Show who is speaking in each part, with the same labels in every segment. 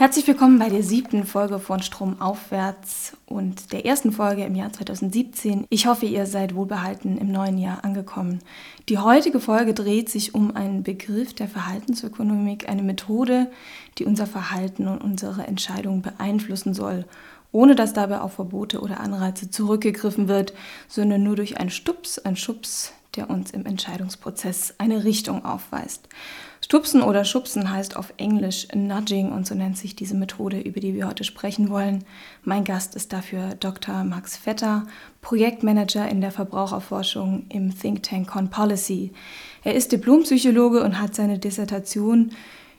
Speaker 1: Herzlich willkommen bei der siebten Folge von Strom aufwärts und der ersten Folge im Jahr 2017. Ich hoffe, ihr seid wohlbehalten im neuen Jahr angekommen. Die heutige Folge dreht sich um einen Begriff der Verhaltensökonomik, eine Methode, die unser Verhalten und unsere Entscheidungen beeinflussen soll, ohne dass dabei auf Verbote oder Anreize zurückgegriffen wird, sondern nur durch einen Stups, einen Schubs, der uns im Entscheidungsprozess eine Richtung aufweist. Stupsen oder Schubsen heißt auf Englisch Nudging und so nennt sich diese Methode, über die wir heute sprechen wollen. Mein Gast ist dafür Dr. Max Vetter, Projektmanager in der Verbraucherforschung im Think Tank Con Policy. Er ist Diplompsychologe und hat seine Dissertation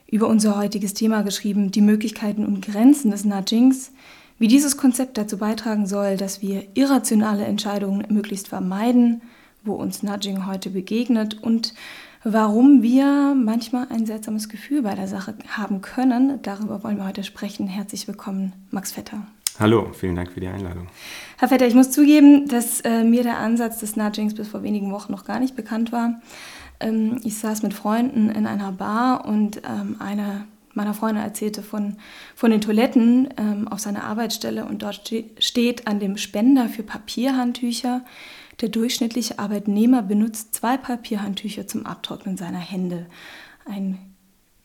Speaker 1: über unser heutiges Thema geschrieben, die Möglichkeiten und Grenzen des Nudgings, wie dieses Konzept dazu beitragen soll, dass wir irrationale Entscheidungen möglichst vermeiden, wo uns Nudging heute begegnet und warum wir manchmal ein seltsames Gefühl bei der Sache haben können. Darüber wollen wir heute sprechen. Herzlich willkommen, Max Vetter.
Speaker 2: Hallo, vielen Dank für die Einladung.
Speaker 1: Herr Vetter, ich muss zugeben, dass äh, mir der Ansatz des Nudgings bis vor wenigen Wochen noch gar nicht bekannt war. Ähm, ich saß mit Freunden in einer Bar und ähm, eine meiner Freunde erzählte von, von den Toiletten ähm, auf seiner Arbeitsstelle und dort ste steht an dem Spender für Papierhandtücher der durchschnittliche Arbeitnehmer benutzt zwei Papierhandtücher zum Abtrocknen seiner Hände. Ein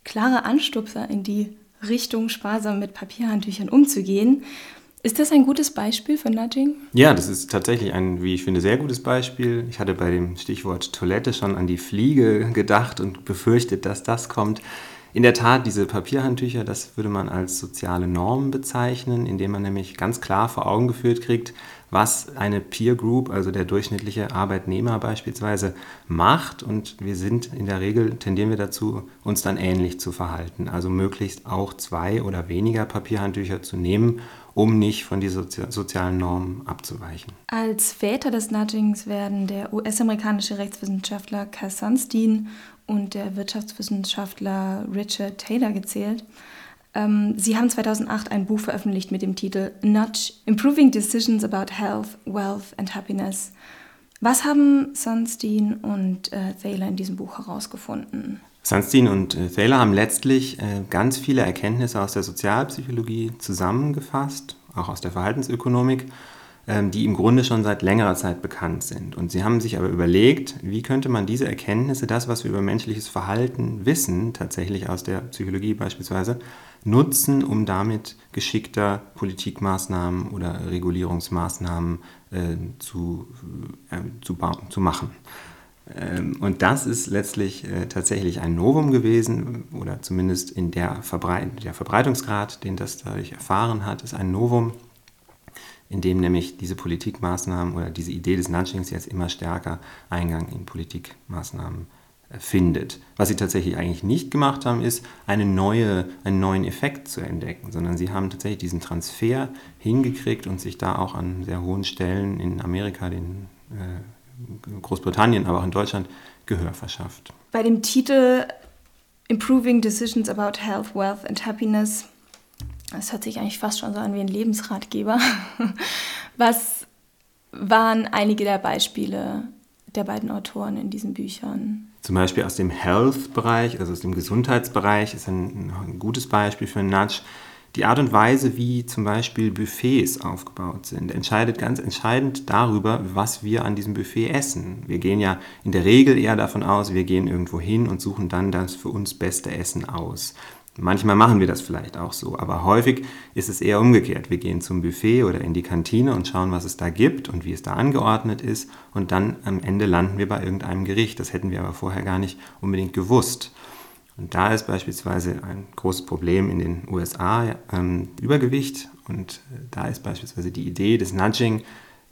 Speaker 1: klarer Anstupser in die Richtung, sparsam mit Papierhandtüchern umzugehen. Ist das ein gutes Beispiel für Nudging?
Speaker 2: Ja, das ist tatsächlich ein, wie ich finde, sehr gutes Beispiel. Ich hatte bei dem Stichwort Toilette schon an die Fliege gedacht und befürchtet, dass das kommt. In der Tat, diese Papierhandtücher, das würde man als soziale Norm bezeichnen, indem man nämlich ganz klar vor Augen geführt kriegt, was eine Peer Group, also der durchschnittliche Arbeitnehmer beispielsweise, macht. Und wir sind in der Regel, tendieren wir dazu, uns dann ähnlich zu verhalten. Also möglichst auch zwei oder weniger Papierhandtücher zu nehmen, um nicht von diesen sozialen Normen abzuweichen.
Speaker 1: Als Väter des Nudgings werden der US-amerikanische Rechtswissenschaftler Cass Sunstein und der Wirtschaftswissenschaftler Richard Taylor gezählt. Ähm, sie haben 2008 ein Buch veröffentlicht mit dem Titel Nudge, Improving Decisions about Health, Wealth and Happiness. Was haben Sunstein und äh, Thaler in diesem Buch herausgefunden?
Speaker 2: Sunstein und äh, Thaler haben letztlich äh, ganz viele Erkenntnisse aus der Sozialpsychologie zusammengefasst, auch aus der Verhaltensökonomik die im Grunde schon seit längerer Zeit bekannt sind. Und sie haben sich aber überlegt, wie könnte man diese Erkenntnisse, das, was wir über menschliches Verhalten wissen, tatsächlich aus der Psychologie beispielsweise, nutzen, um damit geschickter Politikmaßnahmen oder Regulierungsmaßnahmen äh, zu, äh, zu, zu machen. Ähm, und das ist letztlich äh, tatsächlich ein Novum gewesen, oder zumindest in der, Verbreit der Verbreitungsgrad, den das dadurch erfahren hat, ist ein Novum in dem nämlich diese Politikmaßnahmen oder diese Idee des Nudgings jetzt immer stärker Eingang in Politikmaßnahmen äh, findet. Was sie tatsächlich eigentlich nicht gemacht haben, ist eine neue, einen neuen Effekt zu entdecken, sondern sie haben tatsächlich diesen Transfer hingekriegt und sich da auch an sehr hohen Stellen in Amerika, den, äh, Großbritannien, aber auch in Deutschland Gehör verschafft.
Speaker 1: Bei dem Titel Improving Decisions about Health, Wealth and Happiness das hört sich eigentlich fast schon so an wie ein Lebensratgeber. Was waren einige der Beispiele der beiden Autoren in diesen Büchern?
Speaker 2: Zum Beispiel aus dem Health-Bereich, also aus dem Gesundheitsbereich, ist ein, ein gutes Beispiel für einen Nudge. Die Art und Weise, wie zum Beispiel Buffets aufgebaut sind, entscheidet ganz entscheidend darüber, was wir an diesem Buffet essen. Wir gehen ja in der Regel eher davon aus, wir gehen irgendwo hin und suchen dann das für uns beste Essen aus. Manchmal machen wir das vielleicht auch so, aber häufig ist es eher umgekehrt. Wir gehen zum Buffet oder in die Kantine und schauen, was es da gibt und wie es da angeordnet ist und dann am Ende landen wir bei irgendeinem Gericht. Das hätten wir aber vorher gar nicht unbedingt gewusst. Und da ist beispielsweise ein großes Problem in den USA ähm, Übergewicht und äh, da ist beispielsweise die Idee des Nudging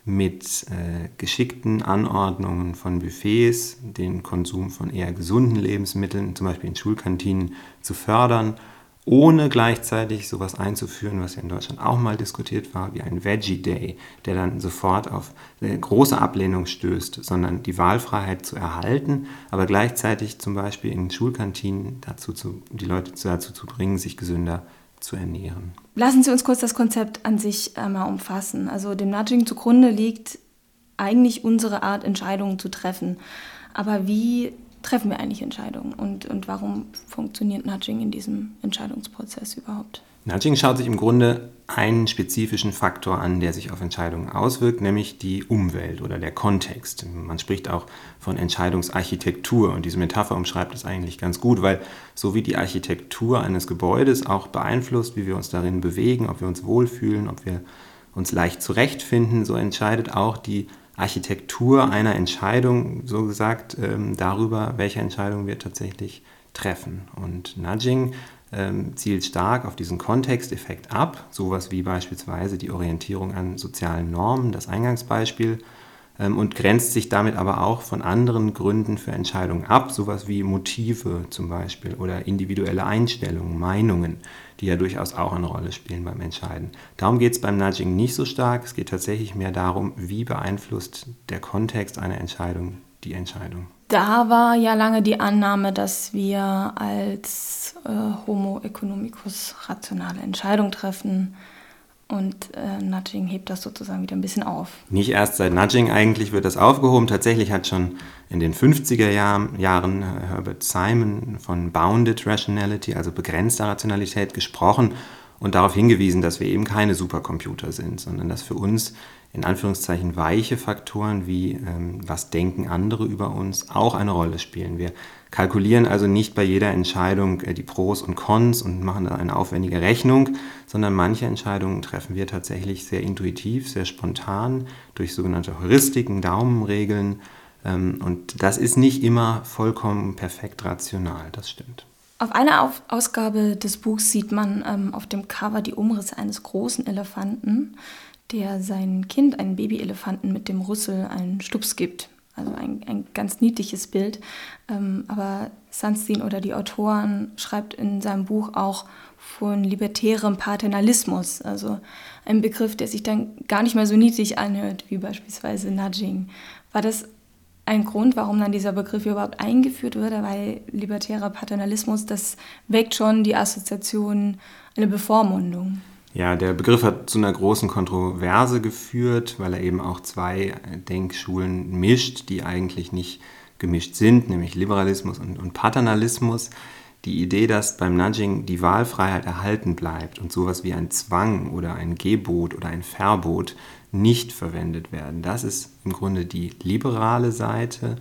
Speaker 2: mit äh, geschickten Anordnungen von Buffets, den Konsum von eher gesunden Lebensmitteln, zum Beispiel in Schulkantinen, zu fördern, ohne gleichzeitig sowas einzuführen, was ja in Deutschland auch mal diskutiert war, wie ein Veggie Day, der dann sofort auf äh, große Ablehnung stößt, sondern die Wahlfreiheit zu erhalten, aber gleichzeitig zum Beispiel in Schulkantinen dazu zu, die Leute dazu zu bringen, sich gesünder zu ernähren.
Speaker 1: Lassen Sie uns kurz das Konzept an sich einmal umfassen. Also dem Nudging zugrunde liegt eigentlich unsere Art, Entscheidungen zu treffen. Aber wie treffen wir eigentlich Entscheidungen und, und warum funktioniert Nudging in diesem Entscheidungsprozess überhaupt?
Speaker 2: Nudging schaut sich im Grunde einen spezifischen Faktor an, der sich auf Entscheidungen auswirkt, nämlich die Umwelt oder der Kontext. Man spricht auch von Entscheidungsarchitektur und diese Metapher umschreibt es eigentlich ganz gut, weil so wie die Architektur eines Gebäudes auch beeinflusst, wie wir uns darin bewegen, ob wir uns wohlfühlen, ob wir uns leicht zurechtfinden, so entscheidet auch die Architektur einer Entscheidung, so gesagt, ähm, darüber, welche Entscheidung wir tatsächlich treffen. Und Nudging ähm, zielt stark auf diesen Kontexteffekt ab, sowas wie beispielsweise die Orientierung an sozialen Normen, das Eingangsbeispiel, ähm, und grenzt sich damit aber auch von anderen Gründen für Entscheidungen ab, sowas wie Motive zum Beispiel oder individuelle Einstellungen, Meinungen, die ja durchaus auch eine Rolle spielen beim Entscheiden. Darum geht es beim Nudging nicht so stark, es geht tatsächlich mehr darum, wie beeinflusst der Kontext einer Entscheidung die Entscheidung.
Speaker 1: Da war ja lange die Annahme, dass wir als äh, Homo economicus rationale Entscheidungen treffen und äh, Nudging hebt das sozusagen wieder ein bisschen auf.
Speaker 2: Nicht erst seit Nudging eigentlich wird das aufgehoben. Tatsächlich hat schon in den 50er Jahr, Jahren äh, Herbert Simon von Bounded Rationality, also begrenzter Rationalität, gesprochen und darauf hingewiesen, dass wir eben keine Supercomputer sind, sondern dass für uns in Anführungszeichen weiche Faktoren wie ähm, was denken andere über uns auch eine Rolle spielen. Wir kalkulieren also nicht bei jeder Entscheidung äh, die Pros und Cons und machen dann eine aufwendige Rechnung, sondern manche Entscheidungen treffen wir tatsächlich sehr intuitiv, sehr spontan durch sogenannte Heuristiken, Daumenregeln. Ähm, und das ist nicht immer vollkommen perfekt rational, das stimmt.
Speaker 1: Auf einer Ausgabe des Buchs sieht man ähm, auf dem Cover die Umrisse eines großen Elefanten der sein Kind, einen Babyelefanten mit dem Rüssel, einen Stups gibt. Also ein, ein ganz niedliches Bild. Ähm, aber Sunstein oder die Autoren schreibt in seinem Buch auch von libertärem Paternalismus, also ein Begriff, der sich dann gar nicht mehr so niedlich anhört wie beispielsweise Nudging. War das ein Grund, warum dann dieser Begriff überhaupt eingeführt wurde, weil libertärer Paternalismus, das weckt schon die Assoziation eine Bevormundung.
Speaker 2: Ja, der Begriff hat zu einer großen Kontroverse geführt, weil er eben auch zwei Denkschulen mischt, die eigentlich nicht gemischt sind, nämlich Liberalismus und, und Paternalismus. Die Idee, dass beim Nudging die Wahlfreiheit erhalten bleibt und sowas wie ein Zwang oder ein Gebot oder ein Verbot nicht verwendet werden, das ist im Grunde die liberale Seite.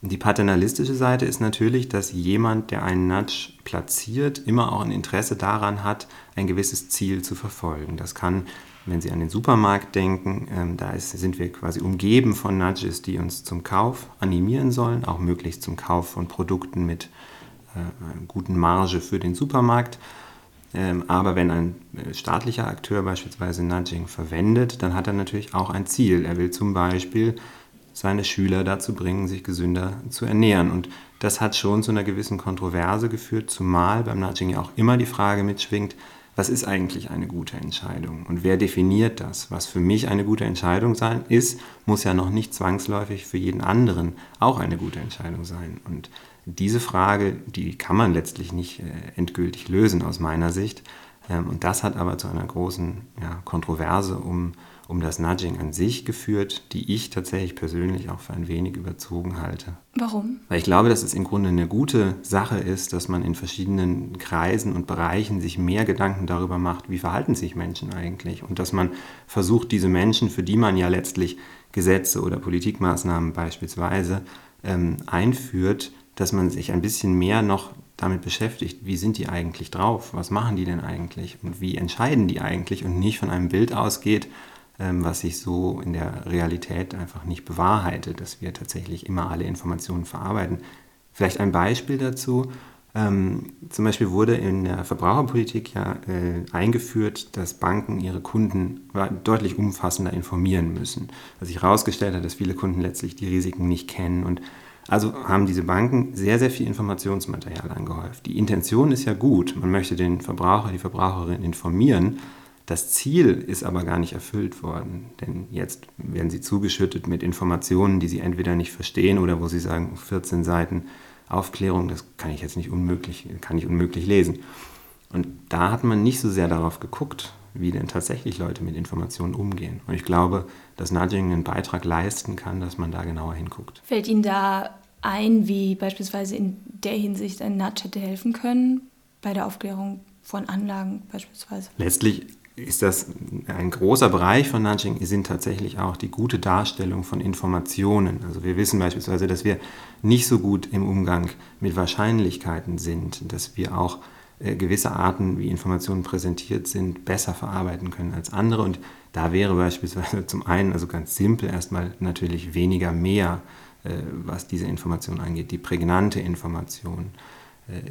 Speaker 2: Die paternalistische Seite ist natürlich, dass jemand, der einen Nudge platziert, immer auch ein Interesse daran hat, ein gewisses Ziel zu verfolgen. Das kann, wenn Sie an den Supermarkt denken, ähm, da ist, sind wir quasi umgeben von Nudges, die uns zum Kauf animieren sollen, auch möglichst zum Kauf von Produkten mit äh, guten Marge für den Supermarkt. Ähm, aber wenn ein äh, staatlicher Akteur beispielsweise Nudging verwendet, dann hat er natürlich auch ein Ziel. Er will zum Beispiel seine Schüler dazu bringen, sich gesünder zu ernähren. Und das hat schon zu einer gewissen Kontroverse geführt, zumal beim Nudging ja auch immer die Frage mitschwingt, was ist eigentlich eine gute Entscheidung und wer definiert das? Was für mich eine gute Entscheidung sein ist, muss ja noch nicht zwangsläufig für jeden anderen auch eine gute Entscheidung sein. Und diese Frage, die kann man letztlich nicht äh, endgültig lösen aus meiner Sicht. Ähm, und das hat aber zu einer großen ja, Kontroverse um um das Nudging an sich geführt, die ich tatsächlich persönlich auch für ein wenig überzogen halte.
Speaker 1: Warum?
Speaker 2: Weil ich glaube, dass es im Grunde eine gute Sache ist, dass man in verschiedenen Kreisen und Bereichen sich mehr Gedanken darüber macht, wie verhalten sich Menschen eigentlich und dass man versucht, diese Menschen, für die man ja letztlich Gesetze oder Politikmaßnahmen beispielsweise ähm, einführt, dass man sich ein bisschen mehr noch damit beschäftigt, wie sind die eigentlich drauf, was machen die denn eigentlich und wie entscheiden die eigentlich und nicht von einem Bild ausgeht, was sich so in der Realität einfach nicht bewahrheitet, dass wir tatsächlich immer alle Informationen verarbeiten. Vielleicht ein Beispiel dazu. Ähm, zum Beispiel wurde in der Verbraucherpolitik ja äh, eingeführt, dass Banken ihre Kunden deutlich umfassender informieren müssen. Was sich herausgestellt hat, dass viele Kunden letztlich die Risiken nicht kennen. Und also haben diese Banken sehr, sehr viel Informationsmaterial angehäuft. Die Intention ist ja gut. Man möchte den Verbraucher, die Verbraucherin informieren. Das Ziel ist aber gar nicht erfüllt worden, denn jetzt werden sie zugeschüttet mit Informationen, die sie entweder nicht verstehen oder wo sie sagen, 14 Seiten Aufklärung, das kann ich jetzt nicht unmöglich, kann ich unmöglich lesen. Und da hat man nicht so sehr darauf geguckt, wie denn tatsächlich Leute mit Informationen umgehen. Und ich glaube, dass Nudging einen Beitrag leisten kann, dass man da genauer hinguckt.
Speaker 1: Fällt Ihnen da ein, wie beispielsweise in der Hinsicht ein Nudge hätte helfen können, bei der Aufklärung von Anlagen beispielsweise?
Speaker 2: Letztlich ist das ein großer Bereich von Nudging, sind tatsächlich auch die gute Darstellung von Informationen. Also wir wissen beispielsweise, dass wir nicht so gut im Umgang mit Wahrscheinlichkeiten sind, dass wir auch äh, gewisse Arten, wie Informationen präsentiert sind, besser verarbeiten können als andere. Und da wäre beispielsweise zum einen, also ganz simpel, erstmal natürlich weniger mehr, äh, was diese Information angeht, die prägnante Information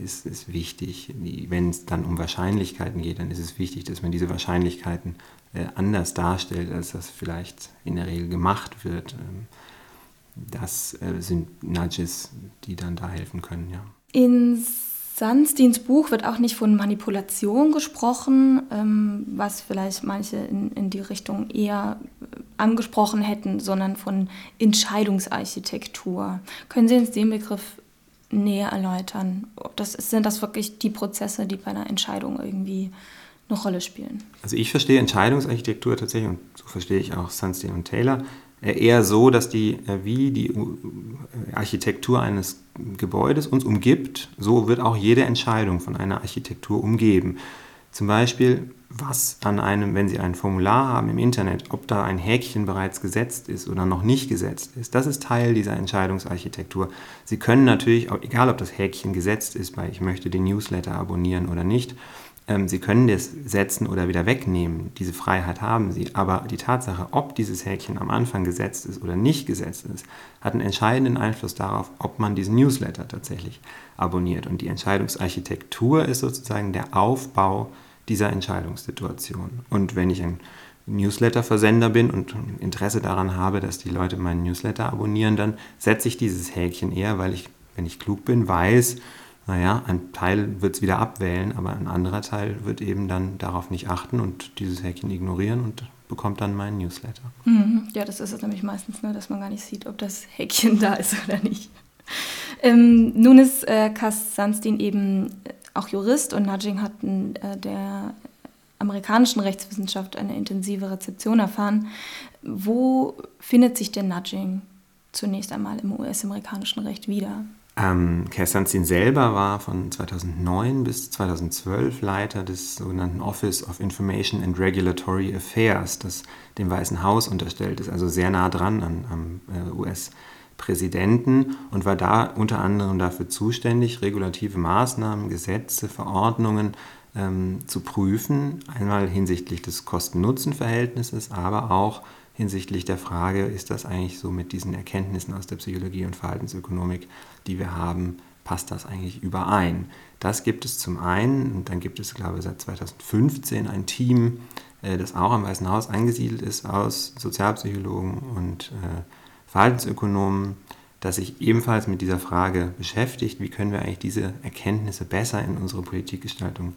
Speaker 2: ist, ist wichtig. Wenn es dann um Wahrscheinlichkeiten geht, dann ist es wichtig, dass man diese Wahrscheinlichkeiten äh, anders darstellt, als das vielleicht in der Regel gemacht wird. Ähm, das äh, sind Nudges, die dann da helfen können, ja.
Speaker 1: In Sunsteins Buch wird auch nicht von Manipulation gesprochen, ähm, was vielleicht manche in, in die Richtung eher angesprochen hätten, sondern von Entscheidungsarchitektur. Können Sie uns den Begriff näher erläutern? Das sind das wirklich die Prozesse, die bei einer Entscheidung irgendwie eine Rolle spielen?
Speaker 2: Also ich verstehe Entscheidungsarchitektur tatsächlich, und so verstehe ich auch Sunstein und Taylor, äh, eher so, dass die, äh, wie die äh, Architektur eines Gebäudes uns umgibt, so wird auch jede Entscheidung von einer Architektur umgeben. Zum Beispiel, was an einem, wenn Sie ein Formular haben im Internet, ob da ein Häkchen bereits gesetzt ist oder noch nicht gesetzt ist, das ist Teil dieser Entscheidungsarchitektur. Sie können natürlich, egal ob das Häkchen gesetzt ist, weil ich möchte den Newsletter abonnieren oder nicht, ähm, Sie können das setzen oder wieder wegnehmen. Diese Freiheit haben Sie. Aber die Tatsache, ob dieses Häkchen am Anfang gesetzt ist oder nicht gesetzt ist, hat einen entscheidenden Einfluss darauf, ob man diesen Newsletter tatsächlich abonniert. Und die Entscheidungsarchitektur ist sozusagen der Aufbau dieser Entscheidungssituation. Und wenn ich ein Newsletter-Versender bin und Interesse daran habe, dass die Leute meinen Newsletter abonnieren, dann setze ich dieses Häkchen eher, weil ich, wenn ich klug bin, weiß, naja, ein Teil wird es wieder abwählen, aber ein anderer Teil wird eben dann darauf nicht achten und dieses Häkchen ignorieren und bekommt dann meinen Newsletter.
Speaker 1: Mhm. Ja, das ist es nämlich meistens, ne, dass man gar nicht sieht, ob das Häkchen da ist oder nicht. Ähm, nun ist äh, Cass Sunstein eben äh, auch Jurist und Nudging hat in äh, der amerikanischen Rechtswissenschaft eine intensive Rezeption erfahren. Wo findet sich denn Nudging zunächst einmal im US-amerikanischen Recht wieder?
Speaker 2: Ähm, Kerstanzin selber war von 2009 bis 2012 Leiter des sogenannten Office of Information and Regulatory Affairs, das dem Weißen Haus unterstellt ist, also sehr nah dran an, am äh, US-Präsidenten und war da unter anderem dafür zuständig, regulative Maßnahmen, Gesetze, Verordnungen ähm, zu prüfen, einmal hinsichtlich des Kosten-Nutzen-Verhältnisses, aber auch hinsichtlich der Frage, ist das eigentlich so mit diesen Erkenntnissen aus der Psychologie und Verhaltensökonomik, die wir haben, passt das eigentlich überein? Das gibt es zum einen und dann gibt es, glaube ich, seit 2015 ein Team, äh, das auch am Weißen Haus angesiedelt ist aus Sozialpsychologen und äh, Verhaltensökonomen, das sich ebenfalls mit dieser Frage beschäftigt, wie können wir eigentlich diese Erkenntnisse besser in unsere Politikgestaltung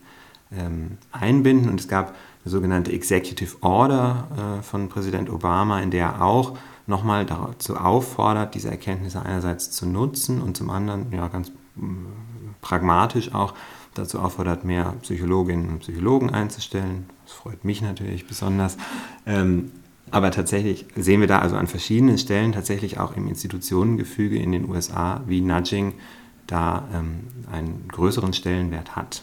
Speaker 2: ähm, einbinden. Und es gab eine sogenannte Executive Order äh, von Präsident Obama, in der er auch nochmal dazu auffordert, diese Erkenntnisse einerseits zu nutzen und zum anderen ja, ganz mm, pragmatisch auch dazu auffordert, mehr Psychologinnen und Psychologen einzustellen. Das freut mich natürlich besonders. Ähm, aber tatsächlich sehen wir da also an verschiedenen Stellen tatsächlich auch im Institutionengefüge in den USA, wie Nudging da ähm, einen größeren Stellenwert hat.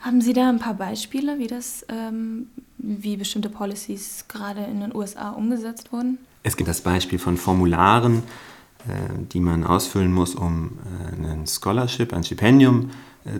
Speaker 1: Haben Sie da ein paar Beispiele, wie das, ähm, wie bestimmte Policies gerade in den USA umgesetzt wurden?
Speaker 2: Es gibt das Beispiel von Formularen, äh, die man ausfüllen muss, um äh, ein Scholarship, ein Stipendium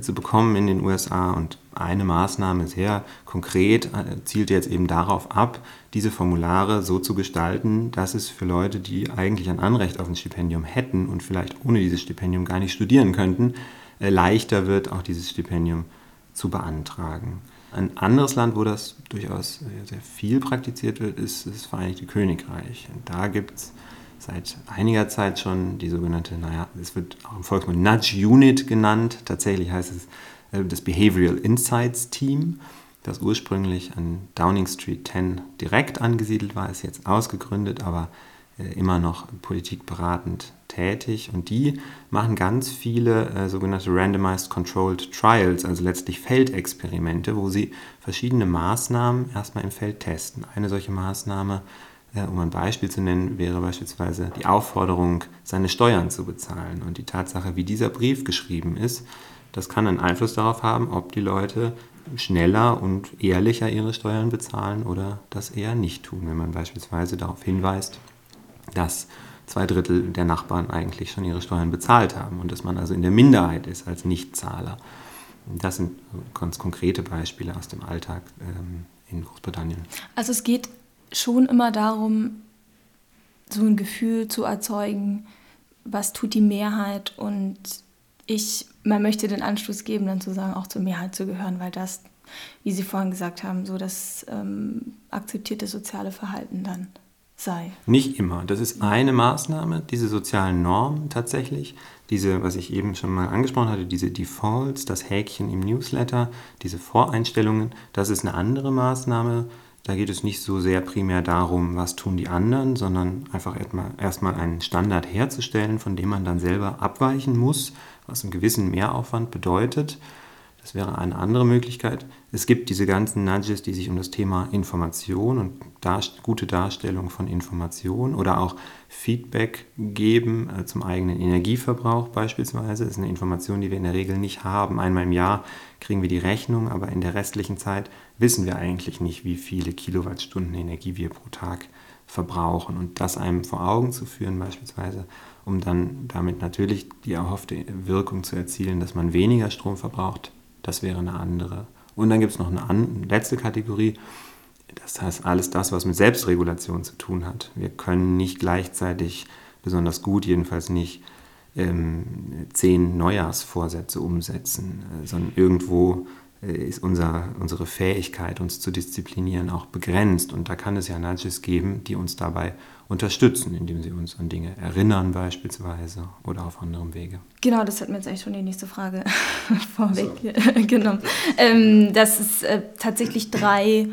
Speaker 2: zu bekommen in den USA. Und eine Maßnahme sehr konkret äh, zielt jetzt eben darauf ab, diese Formulare so zu gestalten, dass es für Leute, die eigentlich ein Anrecht auf ein Stipendium hätten und vielleicht ohne dieses Stipendium gar nicht studieren könnten, äh, leichter wird, auch dieses Stipendium zu beantragen. Ein anderes Land, wo das durchaus sehr viel praktiziert wird, ist das Vereinigte Königreich. Und da gibt es seit einiger Zeit schon die sogenannte, naja, es wird auch im Volksmund Nudge Unit genannt. Tatsächlich heißt es äh, das Behavioral Insights Team, das ursprünglich an Downing Street 10 direkt angesiedelt war, ist jetzt ausgegründet, aber äh, immer noch politikberatend tätig und die machen ganz viele äh, sogenannte Randomized Controlled Trials, also letztlich Feldexperimente, wo sie verschiedene Maßnahmen erstmal im Feld testen. Eine solche Maßnahme Äh, um ein Beispiel zu nennen, wäre beispielsweise die Aufforderung, seine Steuern zu bezahlen. Und die Tatsache, wie dieser Brief geschrieben ist, das kann einen Einfluss darauf haben, ob die Leute schneller und ehrlicher ihre Steuern bezahlen oder das eher nicht tun, wenn man beispielsweise darauf hinweist, dass zwei Drittel der Nachbarn eigentlich schon ihre Steuern bezahlt haben und dass man also in der Minderheit ist als Nichtzahler. Das sind ganz konkrete Beispiele aus dem Alltag ähm, in Großbritannien.
Speaker 1: Also es geht schon immer darum, so ein Gefühl zu erzeugen, was tut die Mehrheit und ich, man möchte den Anstoß geben, dann zu sagen, auch zur Mehrheit zu gehören, weil das, wie Sie vorhin gesagt haben, so das ähm, akzeptierte soziale Verhalten dann sei.
Speaker 2: Nicht immer. Das ist eine Maßnahme, diese sozialen Normen tatsächlich. Diese, was ich eben schon mal angesprochen hatte, diese Defaults, das Häkchen im Newsletter, diese Voreinstellungen, das ist eine andere Maßnahme. Da geht es nicht so sehr primär darum, was tun die anderen, sondern einfach erstmal einen Standard herzustellen, von dem man dann selber abweichen muss, was einen gewissen Mehraufwand bedeutet. Das wäre eine andere Möglichkeit. Es gibt diese ganzen Nudges, die sich um das Thema Information und gute Darstellung von Information oder auch Feedback geben äh, zum eigenen Energieverbrauch beispielsweise. Das ist eine Information, die wir in der Regel nicht haben. Einmal im Jahr kriegen wir die Rechnung, aber in der restlichen Zeit wissen wir eigentlich nicht, wie viele Kilowattstunden Energie wir pro Tag verbrauchen. Und das einem vor Augen zu führen beispielsweise, um dann damit natürlich die erhoffte Wirkung zu erzielen, dass man weniger Strom verbraucht, das wäre eine andere. Und dann gibt es noch eine letzte Kategorie, das heißt alles das, was mit Selbstregulation zu tun hat. Wir können nicht gleichzeitig, besonders gut jedenfalls nicht, ähm, zehn Neujahrsvorsätze umsetzen, äh, sondern irgendwo äh, ist unser, unsere Fähigkeit, uns zu disziplinieren, auch begrenzt. Und da kann es ja Nudges geben, die uns dabei unterstützen, indem sie uns an Dinge erinnern beispielsweise oder auf anderem Wege.
Speaker 1: Genau, das hat mir jetzt eigentlich schon die nächste Frage vorweg so. genommen. Ähm, dass es äh, tatsächlich drei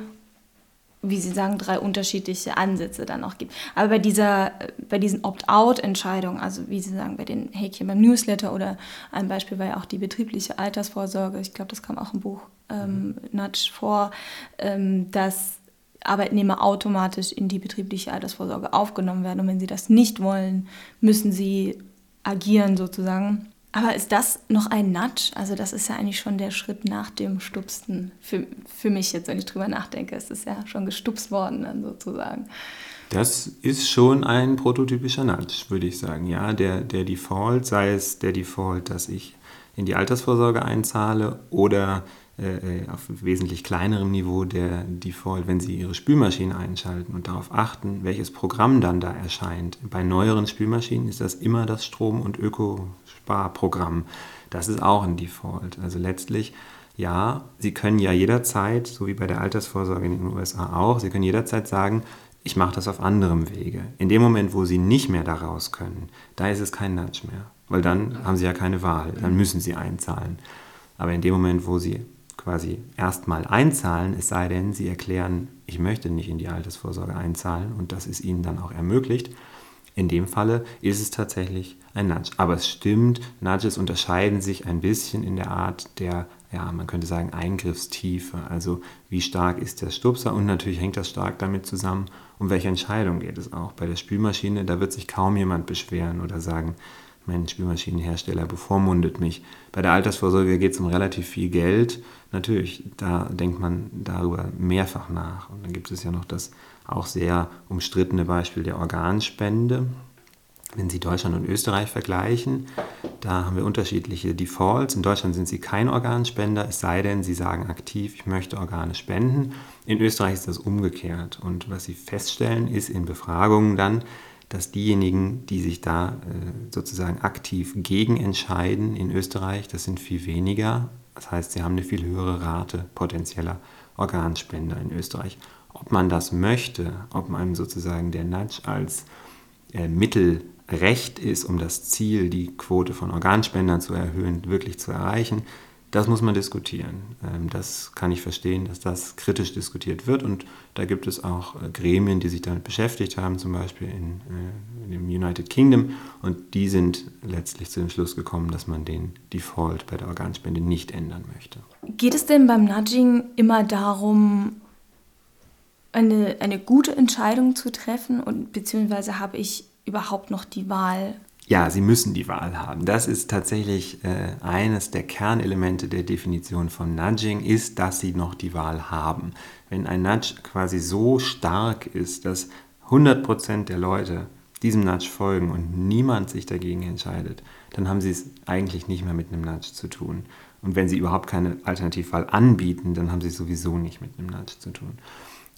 Speaker 1: wie Sie sagen, drei unterschiedliche Ansätze dann auch gibt. Aber bei dieser, bei diesen Opt-out-Entscheidungen, also wie Sie sagen, bei den Häkchen beim Newsletter oder ein Beispiel war ja auch die betriebliche Altersvorsorge, ich glaube, das kam auch im Buch ähm, Nudge vor, ähm, dass Arbeitnehmer automatisch in die betriebliche Altersvorsorge aufgenommen werden. Und wenn sie das nicht wollen, müssen sie agieren sozusagen. Aber ist das noch ein Nudge? Also das ist ja eigentlich schon der Schritt nach dem Stupsten. Für, für mich jetzt, wenn ich drüber nachdenke, es ist ja schon gestupst worden dann sozusagen.
Speaker 2: Das ist schon ein prototypischer Nudge, würde ich sagen. Ja, der, der Default, sei es der Default, dass ich in die Altersvorsorge einzahle oder äh, äh, auf wesentlich kleinerem Niveau der Default, wenn Sie Ihre Spülmaschine einschalten und darauf achten, welches Programm dann da erscheint. Bei neueren Spülmaschinen ist das immer das Strom- und Ökosparprogramm. Das ist auch ein Default. Also letztlich, ja, Sie können ja jederzeit, so wie bei der Altersvorsorge in den USA auch, Sie können jederzeit sagen, ich mache das auf anderem Wege. In dem Moment, wo Sie nicht mehr daraus können, da ist es kein Nudge mehr, weil dann haben Sie ja keine Wahl, dann müssen Sie einzahlen. Aber in dem Moment, wo Sie quasi erstmal einzahlen, es sei denn, sie erklären, ich möchte nicht in die Altersvorsorge einzahlen und das ist ihnen dann auch ermöglicht. In dem Falle ist es tatsächlich ein Nudge. Aber es stimmt, Nudges unterscheiden sich ein bisschen in der Art der, ja, man könnte sagen, Eingriffstiefe. Also wie stark ist der Stupser und natürlich hängt das stark damit zusammen, um welche Entscheidung geht es auch. Bei der Spülmaschine, da wird sich kaum jemand beschweren oder sagen, mein Spülmaschinenhersteller bevormundet mich. Bei der Altersvorsorge geht es um relativ viel Geld. Natürlich, da denkt man darüber mehrfach nach. Und dann gibt es ja noch das auch sehr umstrittene Beispiel der Organspende. Wenn Sie Deutschland und Österreich vergleichen, da haben wir unterschiedliche Defaults. In Deutschland sind Sie kein Organspender, es sei denn, Sie sagen aktiv, ich möchte Organe spenden. In Österreich ist das umgekehrt. Und was Sie feststellen, ist in Befragungen dann, dass diejenigen, die sich da äh, sozusagen aktiv gegen entscheiden in Österreich, das sind viel weniger. Das heißt, sie haben eine viel höhere Rate potenzieller Organspender in Österreich. Ob man das möchte, ob man sozusagen der Nudge als äh, Mittel recht ist, um das Ziel, die Quote von Organspendern zu erhöhen, wirklich zu erreichen, das muss man diskutieren. Ähm, das kann ich verstehen, dass das kritisch diskutiert wird und da gibt es auch äh, Gremien, die sich damit beschäftigt haben, zum Beispiel in, äh, in dem United Kingdom und die sind letztlich zu dem Schluss gekommen, dass man den Default bei der Organspende nicht ändern möchte.
Speaker 1: Geht es denn beim Nudging immer darum, eine, eine gute Entscheidung zu treffen und beziehungsweise habe ich überhaupt noch die Wahl?
Speaker 2: Ja, Sie müssen die Wahl haben. Das ist tatsächlich äh, eines der Kernelemente der Definition von Nudging, ist, dass Sie noch die Wahl haben. Wenn ein Nudge quasi so stark ist, dass 100% der Leute diesem Nudge folgen und niemand sich dagegen entscheidet, dann haben Sie es eigentlich nicht mehr mit einem Nudge zu tun. Und wenn Sie überhaupt keine Alternativwahl anbieten, dann haben Sie sowieso nicht mit einem Nudge zu tun.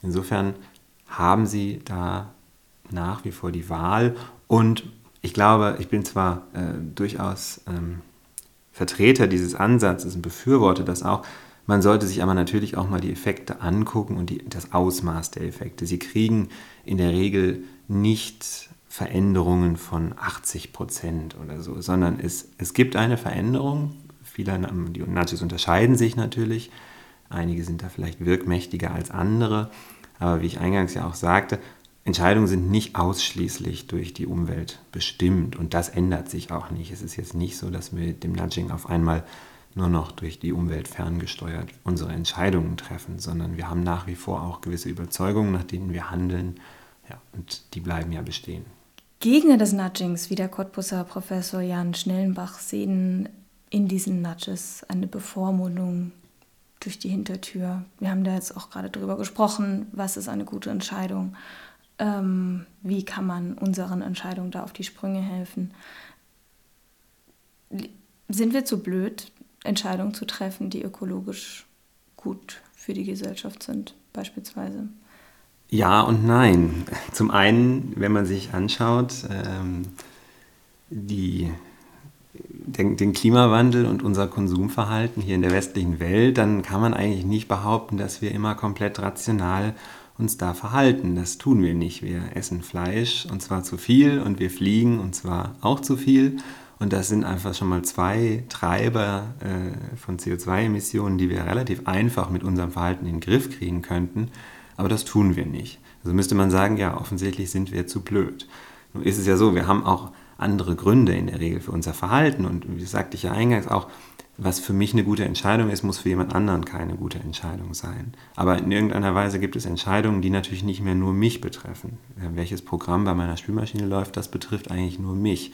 Speaker 2: Insofern haben Sie da nach wie vor die Wahl und ich glaube, ich bin zwar äh, durchaus ähm, Vertreter dieses Ansatzes und befürworte das auch, man sollte sich aber natürlich auch mal die Effekte angucken und die, das Ausmaß der Effekte. Sie kriegen in der Regel nicht Veränderungen von 80 Prozent oder so, sondern es, es gibt eine Veränderung. Viele die Nudges unterscheiden sich natürlich. Einige sind da vielleicht wirkmächtiger als andere. Aber wie ich eingangs ja auch sagte, Entscheidungen sind nicht ausschließlich durch die Umwelt bestimmt und das ändert sich auch nicht. Es ist jetzt nicht so, dass wir mit dem Nudging auf einmal nur noch durch die Umwelt ferngesteuert unsere Entscheidungen treffen, sondern wir haben nach wie vor auch gewisse Überzeugungen, nach denen wir handeln ja, und die bleiben ja bestehen.
Speaker 1: Gegner des Nudgings, wie der Cottbusser Professor Jan Schnellenbach, sehen in diesen Nudges eine Bevormundung durch die Hintertür. Wir haben da jetzt auch gerade drüber gesprochen, was ist eine gute Entscheidung ähm, wie kann man unseren Entscheidungen da auf die Sprünge helfen. Sind wir zu blöd, Entscheidungen zu treffen, die ökologisch gut für die Gesellschaft sind, beispielsweise?
Speaker 2: Ja und nein. Zum einen, wenn man sich anschaut, ähm, die, den, den, Klimawandel und unser Konsumverhalten hier in der westlichen Welt, dann kann man eigentlich nicht behaupten, dass wir immer komplett rational uns da verhalten. Das tun wir nicht. Wir essen Fleisch und zwar zu viel und wir fliegen und zwar auch zu viel. Und das sind einfach schon mal zwei Treiber äh, von CO2-Emissionen, die wir relativ einfach mit unserem Verhalten in den Griff kriegen könnten. Aber das tun wir nicht. Also müsste man sagen, ja, offensichtlich sind wir zu blöd. Nun ist es ja so, wir haben auch andere Gründe in der Regel für unser Verhalten. Und wie sagte ich ja eingangs auch, was für mich eine gute Entscheidung ist, muss für jemand anderen keine gute Entscheidung sein. Aber in irgendeiner Weise gibt es Entscheidungen, die natürlich nicht mehr nur mich betreffen. Welches Programm bei meiner Spülmaschine läuft, das betrifft eigentlich nur mich.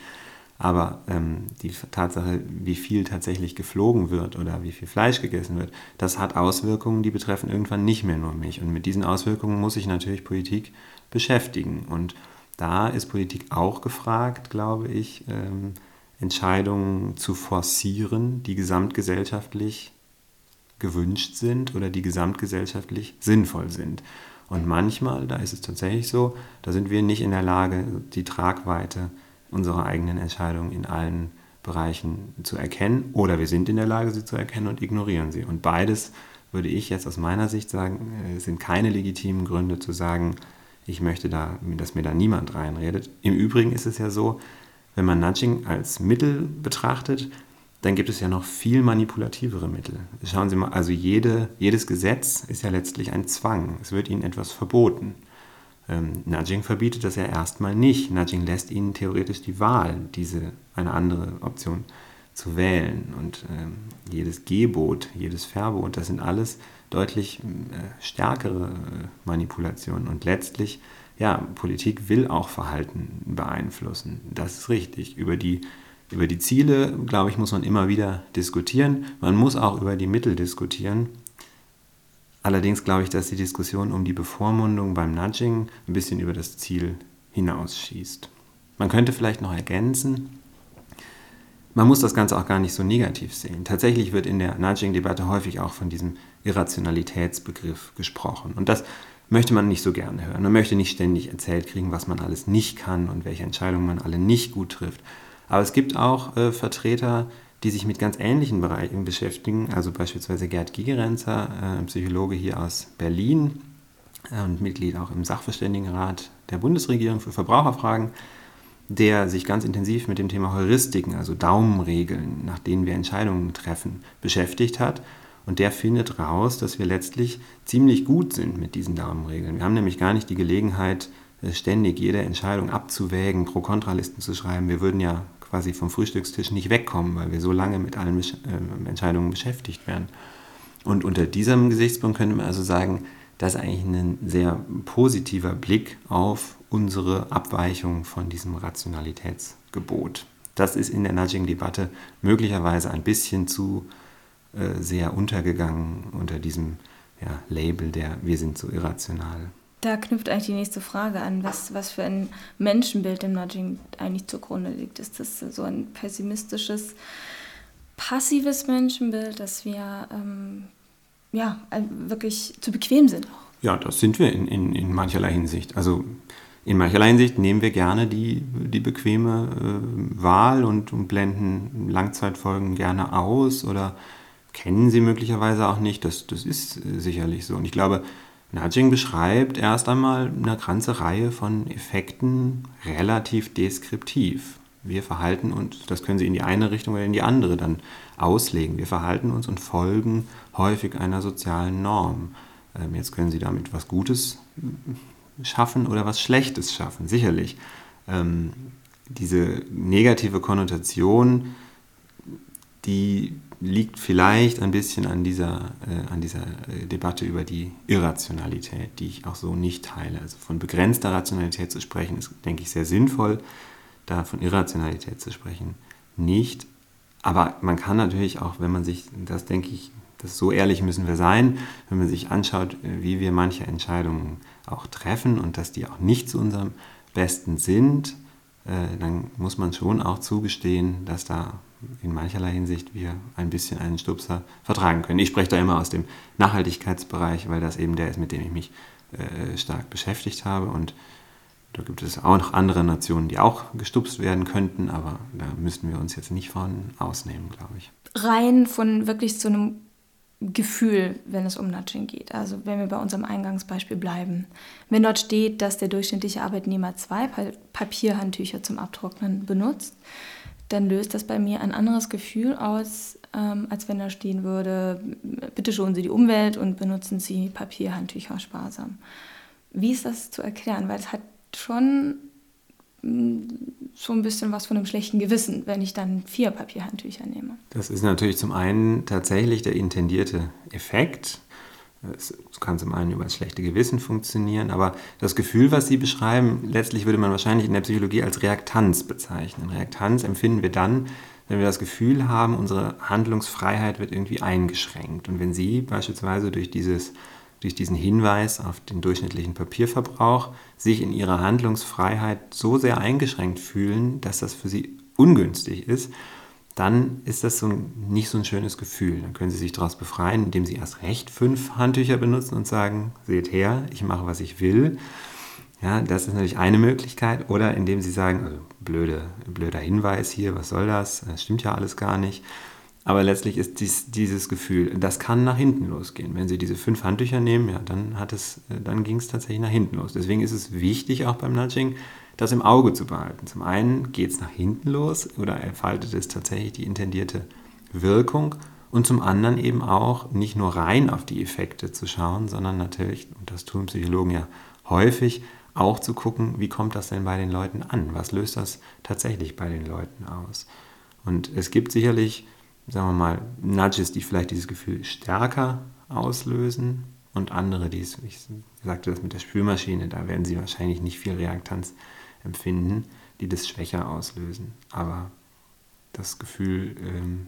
Speaker 2: Aber ähm, die Tatsache, wie viel tatsächlich geflogen wird oder wie viel Fleisch gegessen wird, das hat Auswirkungen, die betreffen irgendwann nicht mehr nur mich. Und mit diesen Auswirkungen muss sich natürlich Politik beschäftigen. Und da ist Politik auch gefragt, glaube ich, ähm, Entscheidungen zu forcieren, die gesamtgesellschaftlich gewünscht sind oder die gesamtgesellschaftlich sinnvoll sind. Und manchmal, da ist es tatsächlich so, da sind wir nicht in der Lage, die Tragweite unserer eigenen Entscheidungen in allen Bereichen zu erkennen oder wir sind in der Lage, sie zu erkennen und ignorieren sie. Und beides würde ich jetzt aus meiner Sicht sagen, äh, sind keine legitimen Gründe zu sagen, ich möchte da, dass mir da niemand reinredet. Im Übrigen ist es ja so, wenn man Nudging als Mittel betrachtet, dann gibt es ja noch viel manipulativere Mittel. Schauen Sie mal, also jede, jedes Gesetz ist ja letztlich ein Zwang. Es wird Ihnen etwas verboten. Ähm, Nudging verbietet das ja erstmal nicht. Nudging lässt Ihnen theoretisch die Wahl, diese eine andere Option zu wählen. Und ähm, jedes Gebot, jedes Verbot, das sind alles deutlich äh, stärkere äh, Manipulationen. Und letztlich ja, Politik will auch Verhalten beeinflussen. Das ist richtig. Über die, über die Ziele, glaube ich, muss man immer wieder diskutieren. Man muss auch über die Mittel diskutieren. Allerdings glaube ich, dass die Diskussion um die Bevormundung beim Nudging ein bisschen über das Ziel hinausschießt. Man könnte vielleicht noch ergänzen, man muss das Ganze auch gar nicht so negativ sehen. Tatsächlich wird in der Nudging-Debatte häufig auch von diesem Irrationalitätsbegriff gesprochen. Und das möchte man nicht so gerne hören. Man möchte nicht ständig erzählt kriegen, was man alles nicht kann und welche Entscheidungen man alle nicht gut trifft. Aber es gibt auch äh, Vertreter, die sich mit ganz ähnlichen Bereichen beschäftigen, also beispielsweise Gerd Gigerenzer, äh, Psychologe hier aus Berlin äh, und Mitglied auch im Sachverständigenrat der Bundesregierung für Verbraucherfragen, der sich ganz intensiv mit dem Thema Heuristiken, also Daumenregeln, nach denen wir Entscheidungen treffen, beschäftigt hat und der findet raus, dass wir letztlich ziemlich gut sind mit diesen Daumenregeln. Wir haben nämlich gar nicht die Gelegenheit, äh, ständig jede Entscheidung abzuwägen, Pro-Kontralisten zu schreiben. Wir würden ja quasi vom Frühstückstisch nicht wegkommen, weil wir so lange mit allen äh, Entscheidungen beschäftigt werden. Und unter diesem Gesichtspunkt könnte man also sagen, das ist eigentlich ein sehr positiver Blick auf unsere Abweichung von diesem Rationalitätsgebot. Das ist in der Nudging-Debatte möglicherweise ein bisschen zu äh, sehr untergegangen unter diesem ja, Label der Wir sind so irrational.
Speaker 1: Da knüpft eigentlich die nächste Frage an, was, was für ein Menschenbild dem Nudging eigentlich zugrunde liegt. Ist das so ein pessimistisches, passives Menschenbild, dass wir ähm, ja, wirklich zu bequem sind?
Speaker 2: Ja, das sind wir in, in, in mancherlei Hinsicht. Also in mancherlei Hinsicht nehmen wir gerne die, die bequeme äh, Wahl und, und blenden Langzeitfolgen gerne aus oder kennen sie möglicherweise auch nicht. Das, das ist äh, sicherlich so. Und ich glaube, Nudging beschreibt erst einmal eine ganze Reihe von Effekten relativ deskriptiv. Wir verhalten uns, das können Sie in die eine Richtung oder in die andere dann auslegen. Wir verhalten uns und folgen häufig einer sozialen Norm. Ähm, jetzt können Sie damit was Gutes schaffen oder was Schlechtes schaffen, sicherlich. Ähm, diese negative Konnotation, die liegt vielleicht ein bisschen an dieser, äh, an dieser äh, Debatte über die Irrationalität, die ich auch so nicht teile. Also von begrenzter Rationalität zu sprechen, ist, denke ich, sehr sinnvoll. Da von Irrationalität zu sprechen, nicht. Aber man kann natürlich auch, wenn man sich, das denke ich, das so ehrlich müssen wir sein, wenn man sich anschaut, äh, wie wir manche Entscheidungen auch treffen und dass die auch nicht zu unserem Besten sind, äh, dann muss man schon auch zugestehen, dass da in mancherlei Hinsicht wir ein bisschen einen Stupser vertragen können. Ich spreche da immer aus dem Nachhaltigkeitsbereich, weil das eben der ist, mit dem ich mich äh, stark beschäftigt habe. Und da gibt es auch noch andere Nationen, die auch gestupst werden könnten, aber da müssten wir uns jetzt nicht von ausnehmen, glaube ich.
Speaker 1: Rein von wirklich so einem Gefühl, wenn es um Nudging geht. Also wenn wir bei unserem Eingangsbeispiel bleiben. Wenn dort steht, dass der durchschnittliche Arbeitnehmer zwei Papierhandtücher zum Abtrocknen benutzt, dann löst das bei mir ein anderes Gefühl aus, ähm, als wenn da stehen würde, bitte schonen Sie die Umwelt und benutzen Sie Papierhandtücher sparsam. Wie ist das zu erklären? Weil es hat schon so ein bisschen was von einem schlechten Gewissen, wenn ich dann vier Papierhandtücher nehme.
Speaker 2: Das ist natürlich zum einen tatsächlich der intendierte Effekt. Es kann zum einen über das schlechte Gewissen funktionieren, aber das Gefühl, was Sie beschreiben, letztlich würde man wahrscheinlich in der Psychologie als Reaktanz bezeichnen. Reaktanz empfinden wir dann, wenn wir das Gefühl haben, unsere Handlungsfreiheit wird irgendwie eingeschränkt. Und wenn Sie beispielsweise durch dieses durch diesen Hinweis auf den durchschnittlichen Papierverbrauch sich in ihrer Handlungsfreiheit so sehr eingeschränkt fühlen, dass das für sie ungünstig ist, dann ist das so ein, nicht so ein schönes Gefühl. Dann können sie sich daraus befreien, indem sie erst recht fünf Handtücher benutzen und sagen, seht her, ich mache, was ich will. Ja, das ist natürlich eine Möglichkeit. Oder indem sie sagen, also blöde, blöder Hinweis hier, was soll das? Das stimmt ja alles gar nicht. Aber letztlich ist dies, dieses Gefühl, das kann nach hinten losgehen. Wenn Sie diese fünf Handtücher nehmen, ja, dann, dann ging es tatsächlich nach hinten los. Deswegen ist es wichtig, auch beim Nudging, das im Auge zu behalten. Zum einen geht es nach hinten los oder entfaltet es tatsächlich die intendierte Wirkung und zum anderen eben auch nicht nur rein auf die Effekte zu schauen, sondern natürlich, und das tun Psychologen ja häufig, auch zu gucken, wie kommt das denn bei den Leuten an? Was löst das tatsächlich bei den Leuten aus? Und es gibt sicherlich sagen wir mal, Nudges, die vielleicht dieses Gefühl stärker auslösen und andere, die es, ich sagte das mit der Spülmaschine, da werden sie wahrscheinlich nicht viel Reaktanz empfinden, die das schwächer auslösen. Aber das Gefühl, ähm,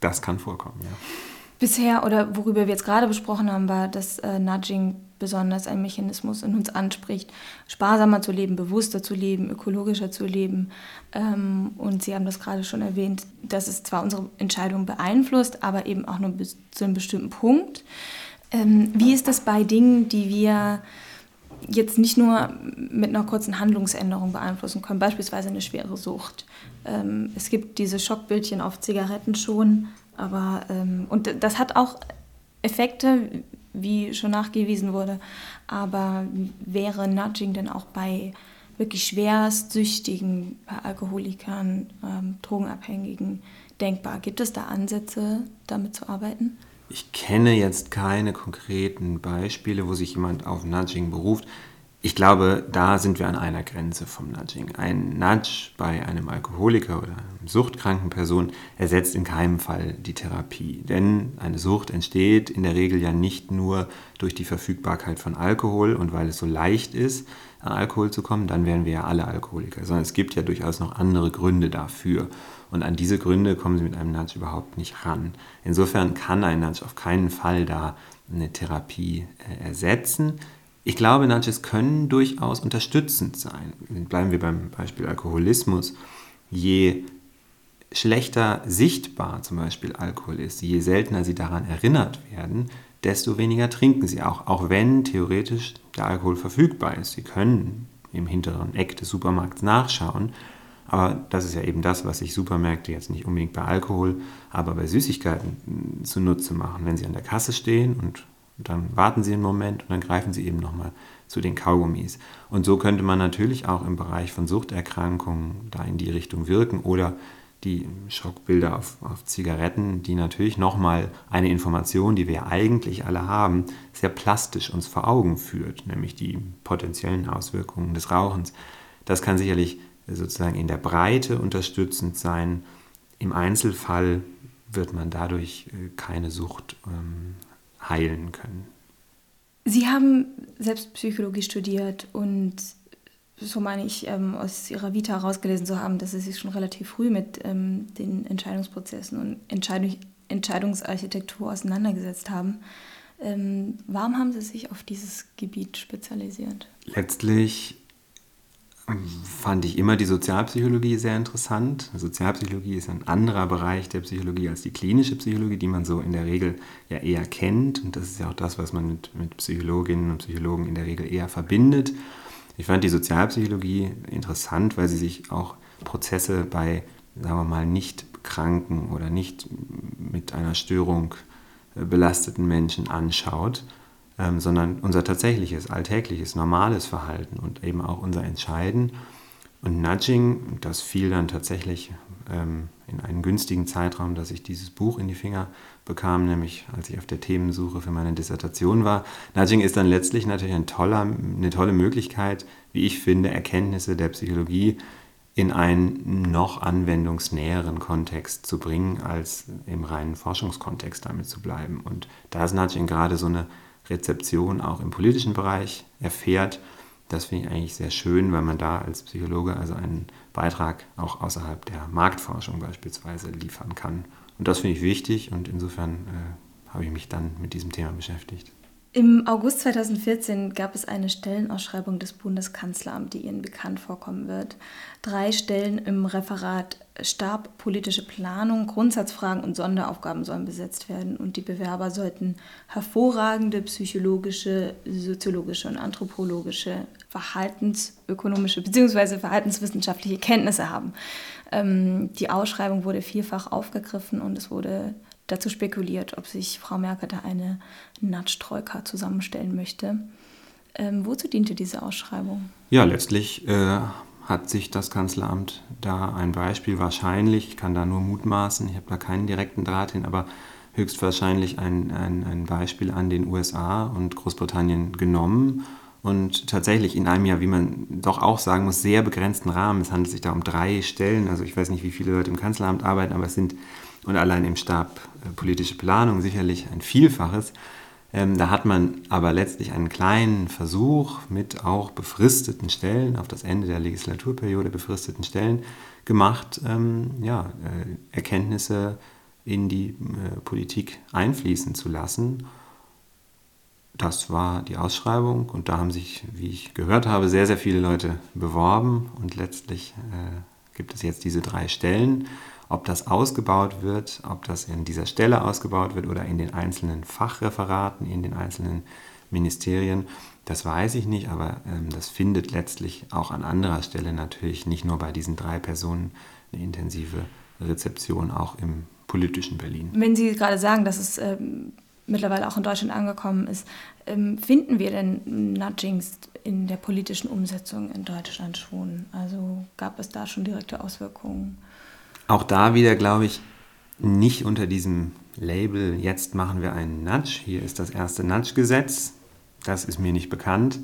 Speaker 2: das kann vorkommen, ja.
Speaker 1: Bisher oder worüber wir jetzt gerade besprochen haben, war, dass äh, Nudging besonders ein Mechanismus in uns anspricht, sparsamer zu leben, bewusster zu leben, ökologischer zu leben. Ähm, und Sie haben das gerade schon erwähnt, dass es zwar unsere Entscheidung beeinflusst, aber eben auch nur bis zu einem bestimmten Punkt. Ähm, wie ist das bei Dingen, die wir jetzt nicht nur mit einer kurzen Handlungsänderung beeinflussen können, beispielsweise eine schwere Sucht? Ähm, es gibt diese Schockbildchen auf Zigaretten schon, aber und das hat auch Effekte, wie schon nachgewiesen wurde. Aber wäre Nudging denn auch bei wirklich schwerst süchtigen, bei Alkoholikern, ähm, Drogenabhängigen denkbar? Gibt es da Ansätze, damit zu arbeiten?
Speaker 2: Ich kenne jetzt keine konkreten Beispiele, wo sich jemand auf Nudging beruft. Ich glaube, da sind wir an einer Grenze vom Nudging. Ein Nudge bei einem Alkoholiker oder einer suchtkranken Person ersetzt in keinem Fall die Therapie. Denn eine Sucht entsteht in der Regel ja nicht nur durch die Verfügbarkeit von Alkohol und weil es so leicht ist, an Alkohol zu kommen, dann wären wir ja alle Alkoholiker, sondern es gibt ja durchaus noch andere Gründe dafür. Und an diese Gründe kommen sie mit einem Nudge überhaupt nicht ran. Insofern kann ein Nudge auf keinen Fall da eine Therapie äh, ersetzen. Ich glaube, Nudges können durchaus unterstützend sein. Bleiben wir beim Beispiel Alkoholismus. Je schlechter sichtbar zum Beispiel Alkohol ist, je seltener sie daran erinnert werden, desto weniger trinken sie auch, auch wenn theoretisch der Alkohol verfügbar ist. Sie können im hinteren Eck des Supermarkts nachschauen, aber das ist ja eben das, was sich Supermärkte jetzt nicht unbedingt bei Alkohol, aber bei Süßigkeiten zunutze machen. Wenn sie an der Kasse stehen und dann warten sie einen Moment und dann greifen sie eben nochmal zu den Kaugummis. Und so könnte man natürlich auch im Bereich von Suchterkrankungen da in die Richtung wirken oder die Schockbilder auf, auf Zigaretten, die natürlich nochmal eine Information, die wir eigentlich alle haben, sehr plastisch uns vor Augen führt, nämlich die potenziellen Auswirkungen des Rauchens. Das kann sicherlich sozusagen in der Breite unterstützend sein. Im Einzelfall wird man dadurch äh, keine Sucht ähm, heilen können.
Speaker 1: Sie haben selbst Psychologie studiert und so meine ich, ähm, aus Ihrer Vita herausgelesen zu haben, dass Sie sich schon relativ früh mit ähm, den Entscheidungsprozessen und Entscheidung, Entscheidungsarchitektur auseinandergesetzt haben. Ähm, warum haben Sie sich auf dieses Gebiet spezialisiert?
Speaker 2: Letztlich fand ich immer die Sozialpsychologie sehr interessant. Sozialpsychologie ist ein anderer Bereich der Psychologie als die klinische Psychologie, die man so in der Regel ja eher kennt. Und das ist ja auch das, was man mit, mit Psychologinnen und Psychologen in der Regel eher verbindet. Ich fand die Sozialpsychologie interessant, weil sie sich auch Prozesse bei, sagen wir mal, nicht kranken oder nicht mit einer Störung äh, belasteten Menschen anschaut ähm, sondern unser tatsächliches, alltägliches, normales Verhalten und eben auch unser Entscheiden. Und Nudging, das fiel dann tatsächlich ähm, in einen günstigen Zeitraum, dass ich dieses Buch in die Finger bekam, nämlich als ich auf der Themensuche für meine Dissertation war. Nudging ist dann letztlich natürlich ein toller, eine tolle Möglichkeit, wie ich finde, Erkenntnisse der Psychologie in einen noch anwendungsnäheren Kontext zu bringen, als im reinen Forschungskontext damit zu bleiben. Und da ist Nudging gerade so eine Rezeption auch im politischen Bereich erfährt. Das finde ich eigentlich sehr schön, weil man da als Psychologe also einen Beitrag auch außerhalb der Marktforschung beispielsweise liefern kann. Und das finde ich wichtig und insofern äh, habe ich mich dann mit diesem Thema beschäftigt.
Speaker 1: Im August 2014 gab es eine Stellenausschreibung des Bundeskanzleramts, die Ihnen bekannt vorkommen wird. Drei Stellen im Referat Stab politische Planung, Grundsatzfragen und Sonderaufgaben sollen besetzt werden und die Bewerber sollten hervorragende psychologische, soziologische und anthropologische, verhaltensökonomische bzw. verhaltenswissenschaftliche Kenntnisse haben. Ähm, die Ausschreibung wurde vielfach aufgegriffen und es wurde dazu spekuliert, ob sich Frau Merkel da eine Natsch-Troika zusammenstellen möchte. Ähm, wozu diente diese Ausschreibung?
Speaker 2: Ja, letztlich äh, hat sich das Kanzleramt da ein Beispiel wahrscheinlich, ich kann da nur mutmaßen, ich habe da keinen direkten Draht hin, aber höchstwahrscheinlich ein, ein, ein Beispiel an den USA und Großbritannien genommen und tatsächlich in einem Jahr, wie man doch auch sagen muss, sehr begrenzten Rahmen. Es handelt sich da um drei Stellen. Also ich weiß nicht, wie viele Leute im Kanzleramt arbeiten, aber es sind und allein im Stab äh, politische Planung sicherlich ein Vielfaches. Ähm, da hat man aber letztlich einen kleinen Versuch mit auch befristeten Stellen, auf das Ende der Legislaturperiode befristeten Stellen gemacht, ähm, ja, äh, Erkenntnisse in die äh, Politik einfließen zu lassen. Das war die Ausschreibung und da haben sich, wie ich gehört habe, sehr, sehr viele Leute beworben und letztlich gibt es jetzt diese drei Stellen. Ob das ausgebaut wird, ob das in dieser Stelle ausgebaut wird oder in den einzelnen Fachreferaten, in den einzelnen Ministerien, das weiß ich nicht, aber ähm, das findet letztlich auch an anderer Stelle natürlich nicht nur bei diesen drei Personen eine intensive Rezeption auch im politischen Berlin.
Speaker 1: Wenn Sie gerade sagen, dass es ähm, mittlerweile auch in Deutschland angekommen ist, ähm, finden wir denn Nudgings in der politischen Umsetzung in Deutschland schon? Also gab es da schon direkte Auswirkungen?
Speaker 2: Auch da wieder, glaube ich, nicht unter diesem Label, jetzt machen wir einen Nudge. Hier ist das erste Nudge-Gesetz. Das ist mir nicht bekannt.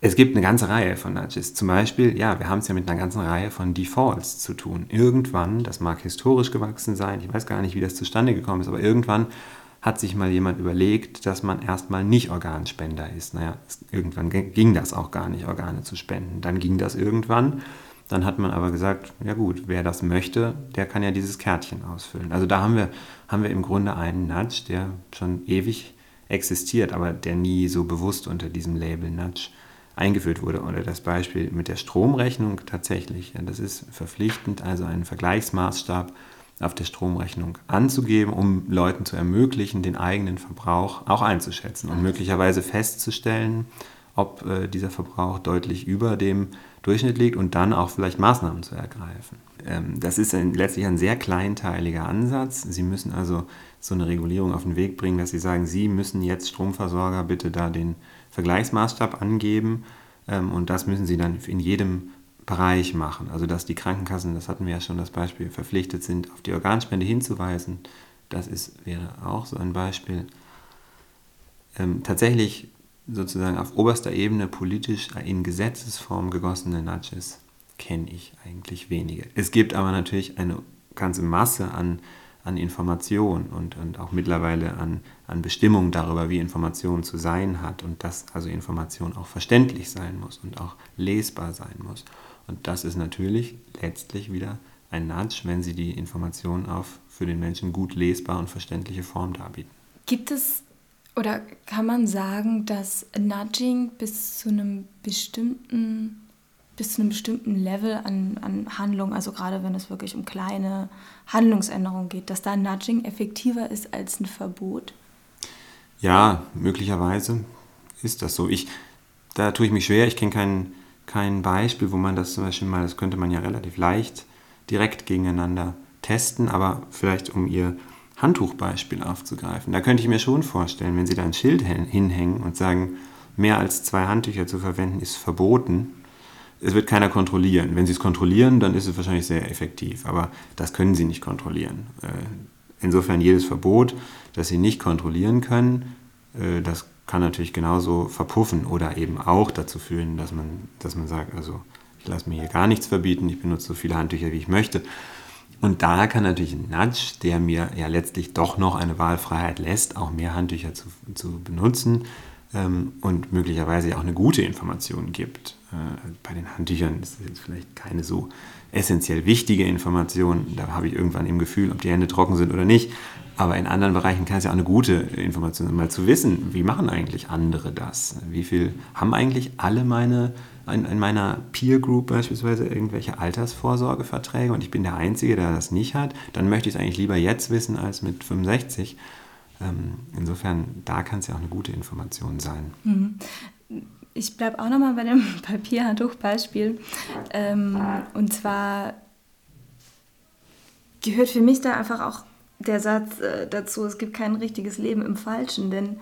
Speaker 2: Es gibt eine ganze Reihe von Nudges. Zum Beispiel, ja, wir haben es ja mit einer ganzen Reihe von Defaults zu tun. Irgendwann, das mag historisch gewachsen sein, ich weiß gar nicht, wie das zustande gekommen ist, aber irgendwann hat sich mal jemand überlegt, dass man erstmal nicht Organspender ist. Naja, irgendwann ging das auch gar nicht, Organe zu spenden. Dann ging das irgendwann. Dann hat man aber gesagt, ja gut, wer das möchte, der kann ja dieses Kärtchen ausfüllen. Also da haben wir, haben wir im Grunde einen Nudge, der schon ewig existiert, aber der nie so bewusst unter diesem Label Nudge eingeführt wurde. Oder das Beispiel mit der Stromrechnung tatsächlich. Das ist verpflichtend, also einen Vergleichsmaßstab auf der Stromrechnung anzugeben, um Leuten zu ermöglichen, den eigenen Verbrauch auch einzuschätzen und möglicherweise festzustellen, ob äh, dieser Verbrauch deutlich über dem Durchschnitt liegt und dann auch vielleicht Maßnahmen zu ergreifen. Ähm, das ist ein, letztlich ein sehr kleinteiliger Ansatz. Sie müssen also so eine Regulierung auf den Weg bringen, dass Sie sagen, Sie müssen jetzt Stromversorger bitte da den Vergleichsmaßstab angeben ähm, und das müssen sie dann in jedem Bereich machen. Also dass die Krankenkassen, das hatten wir ja schon das Beispiel, verpflichtet sind, auf die Organspende hinzuweisen. Das ist, wäre auch so ein Beispiel. Ähm, tatsächlich sozusagen auf oberster Ebene politisch in Gesetzesform gegossene Nudges kenne ich eigentlich wenige. Es gibt aber natürlich eine ganze Masse an an Information und, und auch mittlerweile an, an Bestimmungen darüber, wie Information zu sein hat und dass also Information auch verständlich sein muss und auch lesbar sein muss. Und das ist natürlich letztlich wieder ein Nudge, wenn Sie die Information auf für den Menschen gut lesbar und verständliche Form darbieten.
Speaker 1: Gibt es oder kann man sagen, dass Nudging bis zu einem bestimmten bis zu einem bestimmten Level an, an Handlung, also gerade wenn es wirklich um kleine Handlungsänderungen geht, dass da Nudging effektiver ist als ein Verbot?
Speaker 2: Ja, möglicherweise ist das so. Ich, da tue ich mich schwer, ich kenne kein, kein Beispiel, wo man das zum Beispiel mal, das könnte man ja relativ leicht direkt gegeneinander testen, aber vielleicht um Ihr Handtuchbeispiel aufzugreifen. Da könnte ich mir schon vorstellen, wenn Sie da ein Schild hinhängen und sagen, mehr als zwei Handtücher zu verwenden ist verboten, es wird keiner kontrollieren. Wenn Sie es kontrollieren, dann ist es wahrscheinlich sehr effektiv, aber das können Sie nicht kontrollieren. Äh, insofern jedes Verbot, das Sie nicht kontrollieren können, äh, das kann natürlich genauso verpuffen oder eben auch dazu führen, dass man, dass man sagt, also ich lasse mir hier gar nichts verbieten, ich benutze so viele Handtücher, wie ich möchte. Und da kann natürlich ein Nudge, der mir ja letztlich doch noch eine Wahlfreiheit lässt, auch mehr Handtücher zu, zu benutzen, ähm, und möglicherweise auch eine gute Information gibt. Äh, bei den Handtüchern ist das jetzt vielleicht keine so essentiell wichtige Information. Da habe ich irgendwann im Gefühl, ob die Hände trocken sind oder nicht. Aber in anderen Bereichen kann es ja auch eine gute Information sein, mal zu wissen, wie machen eigentlich andere das? Wie viel haben eigentlich alle meine, in, in meiner Peer Group beispielsweise irgendwelche Altersvorsorgeverträge und ich bin der Einzige, der das nicht hat? Dann möchte ich es eigentlich lieber jetzt wissen als mit 65. Ähm, insofern, da kann es ja auch eine gute Information sein. Mhm.
Speaker 1: Ich bleibe auch nochmal bei dem Papierhandtuchbeispiel. Ähm, und zwar gehört für mich da einfach auch der Satz äh, dazu, es gibt kein richtiges Leben im Falschen, denn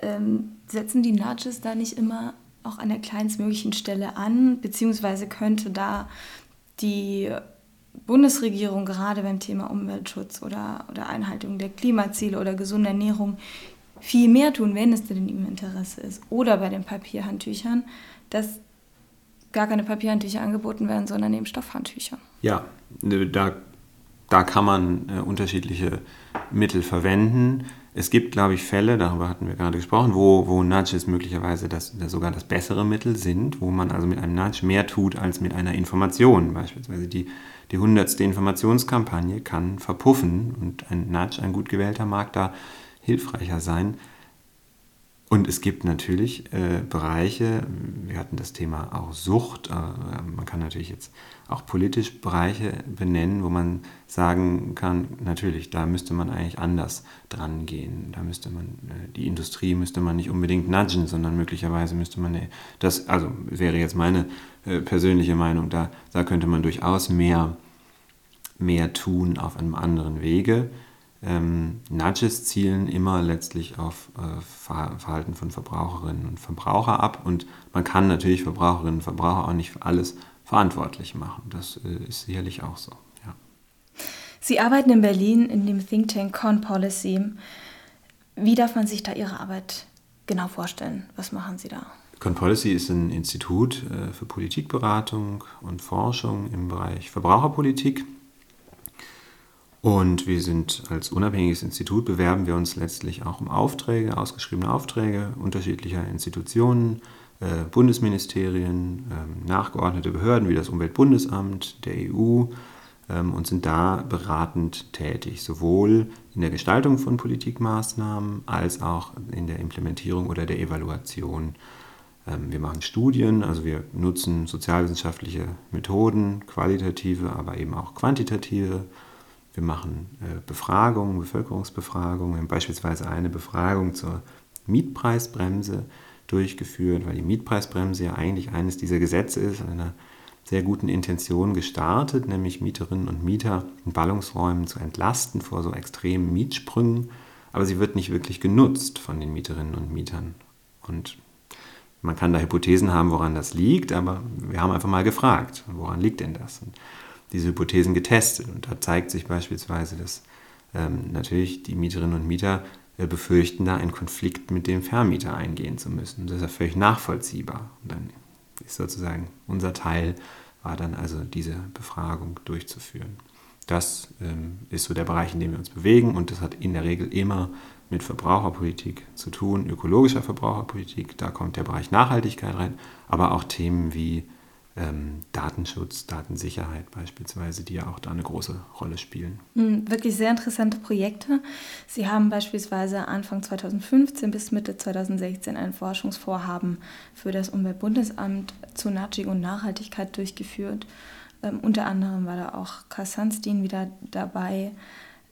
Speaker 1: ähm, setzen die Nudges da nicht immer auch an der kleinstmöglichen Stelle an, beziehungsweise könnte da die Bundesregierung gerade beim Thema Umweltschutz oder, oder Einhaltung der Klimaziele oder gesunde Ernährung viel mehr tun, wenn es denn im Interesse ist. Oder bei den Papierhandtüchern, dass gar keine Papierhandtücher angeboten werden, sondern eben Stoffhandtücher.
Speaker 2: Ja, da, da kann man äh, unterschiedliche Mittel verwenden. Es gibt, glaube ich, Fälle, darüber hatten wir gerade gesprochen, wo, wo Nudges möglicherweise das, das sogar das bessere Mittel sind, wo man also mit einem Nudge mehr tut als mit einer Information. Beispielsweise die die hundertste Informationskampagne kann verpuffen und ein Nudge, ein gut gewählter, mag da hilfreicher sein. Und es gibt natürlich äh, Bereiche, wir hatten das Thema auch Sucht, äh, man kann natürlich jetzt auch politisch Bereiche benennen, wo man sagen kann, natürlich, da müsste man eigentlich anders dran gehen. Da müsste man, äh, die Industrie müsste man nicht unbedingt nudgen, sondern möglicherweise müsste man, äh, das also wäre jetzt meine äh, persönliche Meinung, da, da könnte man durchaus mehr, mehr tun auf einem anderen Wege ähm, Nudges zielen immer letztlich auf äh, Verhalten von Verbraucherinnen und Verbrauchern ab und man kann natürlich Verbraucherinnen und Verbraucher auch nicht für alles verantwortlich machen. Das äh, ist sicherlich auch so. Ja.
Speaker 1: Sie arbeiten in Berlin in dem Think Tank Con Policy. Wie darf man sich da Ihre Arbeit genau vorstellen? Was machen Sie da?
Speaker 2: Conpolicy ist ein Institut äh, für Politikberatung und Forschung im Bereich Verbraucherpolitik. Und wir sind als unabhängiges Institut, bewerben wir uns letztlich auch um Aufträge, ausgeschriebene Aufträge unterschiedlicher Institutionen, äh, Bundesministerien, ähm, nachgeordnete Behörden wie das Umweltbundesamt, der EU ähm, und sind da beratend tätig, sowohl in der Gestaltung von Politikmaßnahmen als auch in der Implementierung oder der Evaluation. Ähm, wir machen Studien, also wir nutzen sozialwissenschaftliche Methoden, qualitative, aber eben auch quantitative. Wir machen äh, Befragungen, Bevölkerungsbefragungen, beispielsweise eine Befragung zur Mietpreisbremse durchgeführt, weil die Mietpreisbremse ja eigentlich eines dieser Gesetze ist, einer sehr guten Intention gestartet, nämlich Mieterinnen und Mieter in Ballungsräumen zu entlasten vor so extremen Mietsprüngen. Aber sie wird nicht wirklich genutzt von den Mieterinnen und Mietern. Und man kann da Hypothesen haben, woran das liegt, aber wir haben einfach mal gefragt, woran liegt denn das? Und diese Hypothesen getestet. Und da zeigt sich beispielsweise, dass ähm, natürlich die Mieterinnen und Mieter befürchten, da einen Konflikt mit dem Vermieter eingehen zu müssen. Das ist ja völlig nachvollziehbar. Und dann ist sozusagen unser Teil, war dann also diese Befragung durchzuführen. Das ähm, ist so der Bereich, in dem wir uns bewegen und das hat in der Regel immer mit Verbraucherpolitik zu tun, ökologischer Verbraucherpolitik. Da kommt der Bereich Nachhaltigkeit rein, aber auch Themen wie ähm, Datenschutz, Datensicherheit beispielsweise, die ja auch da eine große Rolle spielen.
Speaker 1: Hm, wirklich sehr interessante Projekte. Sie haben beispielsweise Anfang 2015 bis Mitte 2016 ein Forschungsvorhaben für das Umweltbundesamt zu Nudging und Nachhaltigkeit durchgeführt. Ähm, unter anderem war da auch Kassanstin wieder dabei.